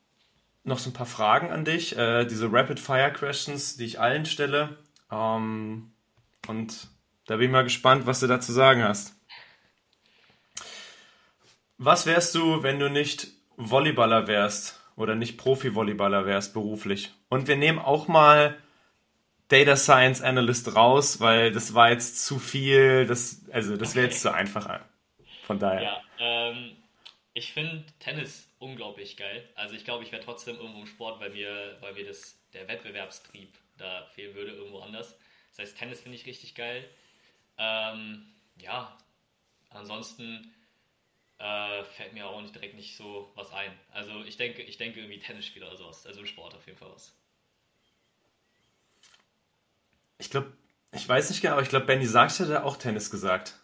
noch so ein paar Fragen an dich, äh, diese Rapid Fire Questions, die ich allen stelle. Ähm, und da bin ich mal gespannt, was du dazu sagen hast. Was wärst du, wenn du nicht Volleyballer wärst oder nicht Profi-Volleyballer wärst beruflich? Und wir nehmen auch mal Data Science Analyst raus, weil das war jetzt zu viel, das, also das wäre jetzt zu einfach. Von daher. Ja, ähm, ich finde Tennis unglaublich geil. Also ich glaube, ich wäre trotzdem irgendwo im Sport, weil mir, weil mir das, der Wettbewerbstrieb da fehlen würde, irgendwo anders. Das heißt, Tennis finde ich richtig geil. Ähm, ja, ansonsten äh, fällt mir auch nicht direkt nicht so was ein. Also ich denke, ich denke irgendwie Tennisspieler oder sowas. Also im Sport auf jeden Fall was. Ich glaube, ich weiß nicht genau, aber ich glaube, Benny Sachs hat auch Tennis gesagt.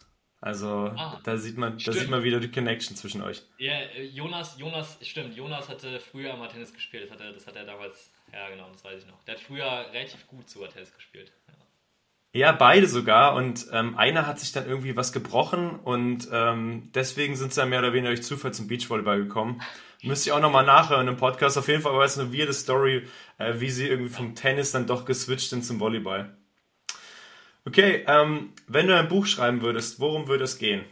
Also ah, da sieht man, da sieht man wieder die Connection zwischen euch. Ja, äh, Jonas, Jonas, stimmt, Jonas hatte früher mal Tennis gespielt, das hat er, das hat er damals, ja genau, das weiß ich noch. Der hat früher relativ gut sogar Tennis gespielt. Ja, ja beide sogar. Und ähm, einer hat sich dann irgendwie was gebrochen und ähm, deswegen sind sie dann mehr oder weniger durch Zufall zum Beachvolleyball gekommen. Müsste ich auch nochmal nachhören im Podcast. Auf jeden Fall war es eine weirde Story, äh, wie sie irgendwie vom Tennis dann doch geswitcht sind zum Volleyball. Okay, ähm, wenn du ein Buch schreiben würdest, worum würde es gehen?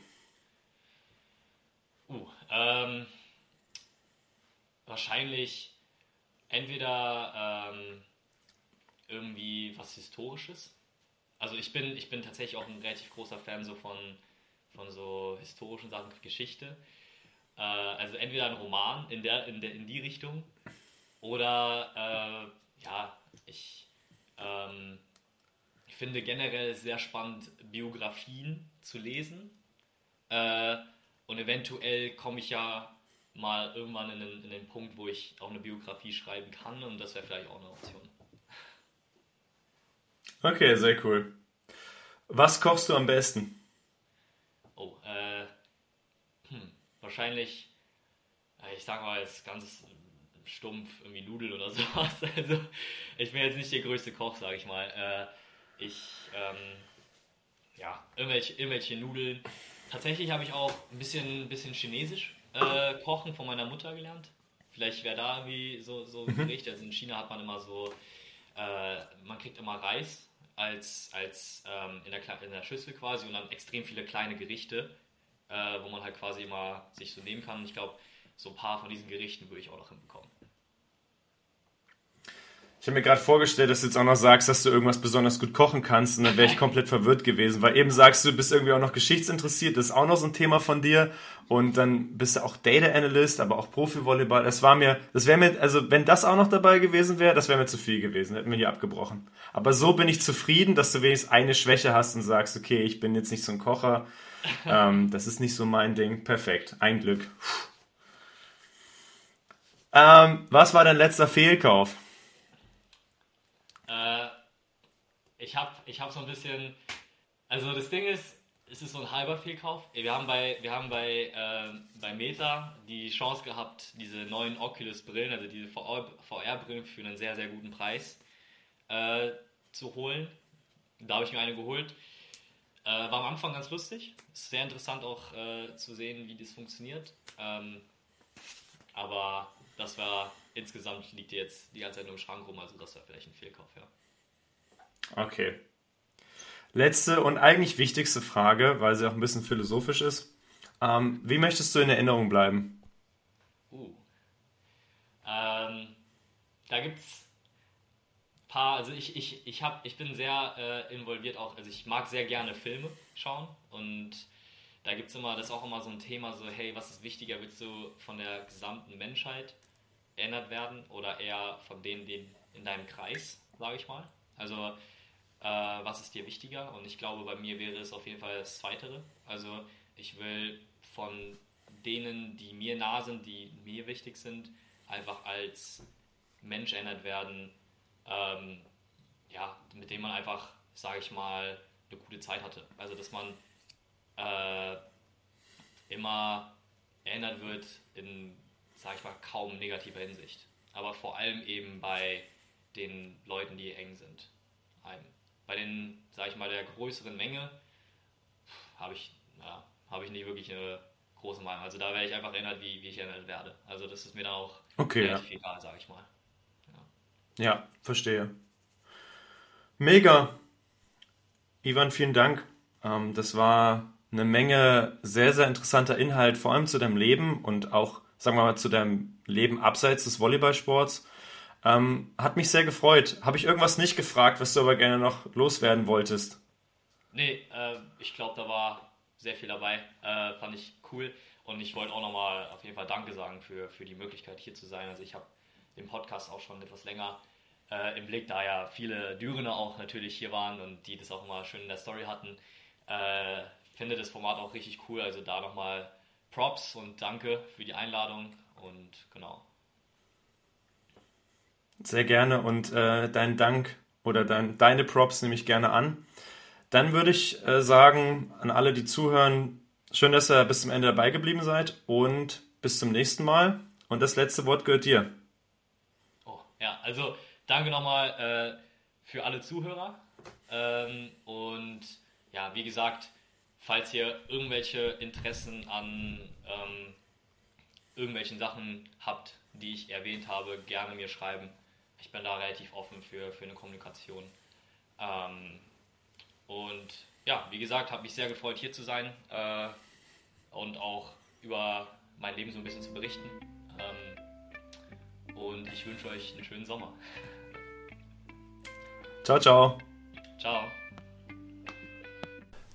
Uh, ähm, wahrscheinlich entweder ähm, irgendwie was Historisches. Also ich bin, ich bin tatsächlich auch ein relativ großer Fan so von, von so historischen Sachen, Geschichte. Äh, also entweder ein Roman in, der, in, der, in die Richtung oder äh, ja, ich ähm, finde generell sehr spannend, Biografien zu lesen. Äh, und eventuell komme ich ja mal irgendwann in den, in den Punkt, wo ich auch eine Biografie schreiben kann und das wäre vielleicht auch eine Option. Okay, sehr cool. Was kochst du am besten? Oh, äh, hm, wahrscheinlich, äh, ich sag mal jetzt ganz stumpf irgendwie Nudeln oder [laughs] sowas. Also ich bin jetzt nicht der größte Koch, sag ich mal. Äh, ich, ähm, ja, irgendwelche, irgendwelche Nudeln. Tatsächlich habe ich auch ein bisschen, bisschen Chinesisch äh, kochen von meiner Mutter gelernt. Vielleicht wäre da irgendwie so, so ein mhm. Gericht. Also in China hat man immer so, äh, man kriegt immer Reis als, als ähm, in, der, in der Schüssel quasi und dann extrem viele kleine Gerichte, äh, wo man halt quasi immer sich so nehmen kann. Und ich glaube, so ein paar von diesen Gerichten würde ich auch noch hinbekommen. Ich habe mir gerade vorgestellt, dass du jetzt auch noch sagst, dass du irgendwas besonders gut kochen kannst und dann wäre ich komplett verwirrt gewesen, weil eben sagst du, du bist irgendwie auch noch geschichtsinteressiert, das ist auch noch so ein Thema von dir und dann bist du auch Data Analyst, aber auch Profi-Volleyball. Das war mir, das wäre mir, also wenn das auch noch dabei gewesen wäre, das wäre mir zu viel gewesen, hätten wir hier abgebrochen. Aber so bin ich zufrieden, dass du wenigstens eine Schwäche hast und sagst, okay, ich bin jetzt nicht so ein Kocher, [laughs] ähm, das ist nicht so mein Ding. Perfekt, ein Glück. Ähm, was war dein letzter Fehlkauf? Ich habe ich hab so ein bisschen, also das Ding ist, es ist so ein halber Fehlkauf. Wir haben bei, wir haben bei, äh, bei Meta die Chance gehabt, diese neuen Oculus-Brillen, also diese VR-Brillen für einen sehr, sehr guten Preis äh, zu holen. Da habe ich mir eine geholt. Äh, war am Anfang ganz lustig. Ist sehr interessant auch äh, zu sehen, wie das funktioniert. Ähm, aber das war insgesamt liegt jetzt die ganze Zeit nur im Schrank rum, also das war vielleicht ein Fehlkauf, ja. Okay. Letzte und eigentlich wichtigste Frage, weil sie auch ein bisschen philosophisch ist. Ähm, wie möchtest du in Erinnerung bleiben? Uh. Ähm, da ein paar, also ich, ich, ich, hab, ich bin sehr äh, involviert auch, also ich mag sehr gerne Filme schauen und da gibt es immer, das ist auch immer so ein Thema, so hey, was ist wichtiger, willst du von der gesamten Menschheit erinnert werden oder eher von denen, denen in deinem Kreis, sage ich mal. Also äh, was ist dir wichtiger? Und ich glaube, bei mir wäre es auf jeden Fall das Zweitere. Also ich will von denen, die mir nah sind, die mir wichtig sind, einfach als Mensch erinnert werden, ähm, ja, mit denen man einfach, sage ich mal, eine gute Zeit hatte. Also dass man äh, immer erinnert wird in, sage ich mal, kaum negativer Hinsicht. Aber vor allem eben bei den Leuten, die eng sind. Bei den, sage ich mal, der größeren Menge habe ich, ja, habe ich nicht wirklich eine große Meinung. Also da werde ich einfach erinnert, wie, wie ich erinnert werde. Also das ist mir dann auch okay, relativ ja. egal, sage ich mal. Ja. ja, verstehe. Mega. Ivan, vielen Dank. Ähm, das war eine Menge sehr, sehr interessanter Inhalt, vor allem zu deinem Leben und auch, sagen wir mal, zu deinem Leben abseits des Volleyballsports. Ähm, hat mich sehr gefreut. Habe ich irgendwas nicht gefragt, was du aber gerne noch loswerden wolltest? Nee, äh, ich glaube, da war sehr viel dabei. Äh, fand ich cool. Und ich wollte auch nochmal auf jeden Fall Danke sagen für, für die Möglichkeit hier zu sein. Also ich habe den Podcast auch schon etwas länger äh, im Blick, da ja viele Dürener auch natürlich hier waren und die das auch immer schön in der Story hatten. Äh, finde das Format auch richtig cool. Also da nochmal Props und danke für die Einladung und genau. Sehr gerne und äh, deinen Dank oder dein, deine Props nehme ich gerne an. Dann würde ich äh, sagen, an alle, die zuhören, schön, dass ihr bis zum Ende dabei geblieben seid und bis zum nächsten Mal. Und das letzte Wort gehört dir. Oh, ja, also danke nochmal äh, für alle Zuhörer. Ähm, und ja, wie gesagt, falls ihr irgendwelche Interessen an ähm, irgendwelchen Sachen habt, die ich erwähnt habe, gerne mir schreiben. Ich bin da relativ offen für, für eine Kommunikation. Ähm, und ja, wie gesagt, habe mich sehr gefreut, hier zu sein äh, und auch über mein Leben so ein bisschen zu berichten. Ähm, und ich wünsche euch einen schönen Sommer. Ciao, ciao. Ciao.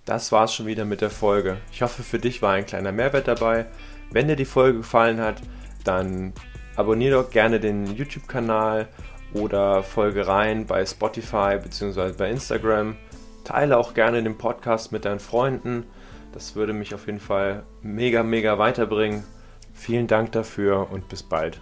Das war's schon wieder mit der Folge. Ich hoffe, für dich war ein kleiner Mehrwert dabei. Wenn dir die Folge gefallen hat, dann abonniere doch gerne den YouTube-Kanal oder folge rein bei Spotify bzw. bei Instagram. Teile auch gerne den Podcast mit deinen Freunden. Das würde mich auf jeden Fall mega, mega weiterbringen. Vielen Dank dafür und bis bald.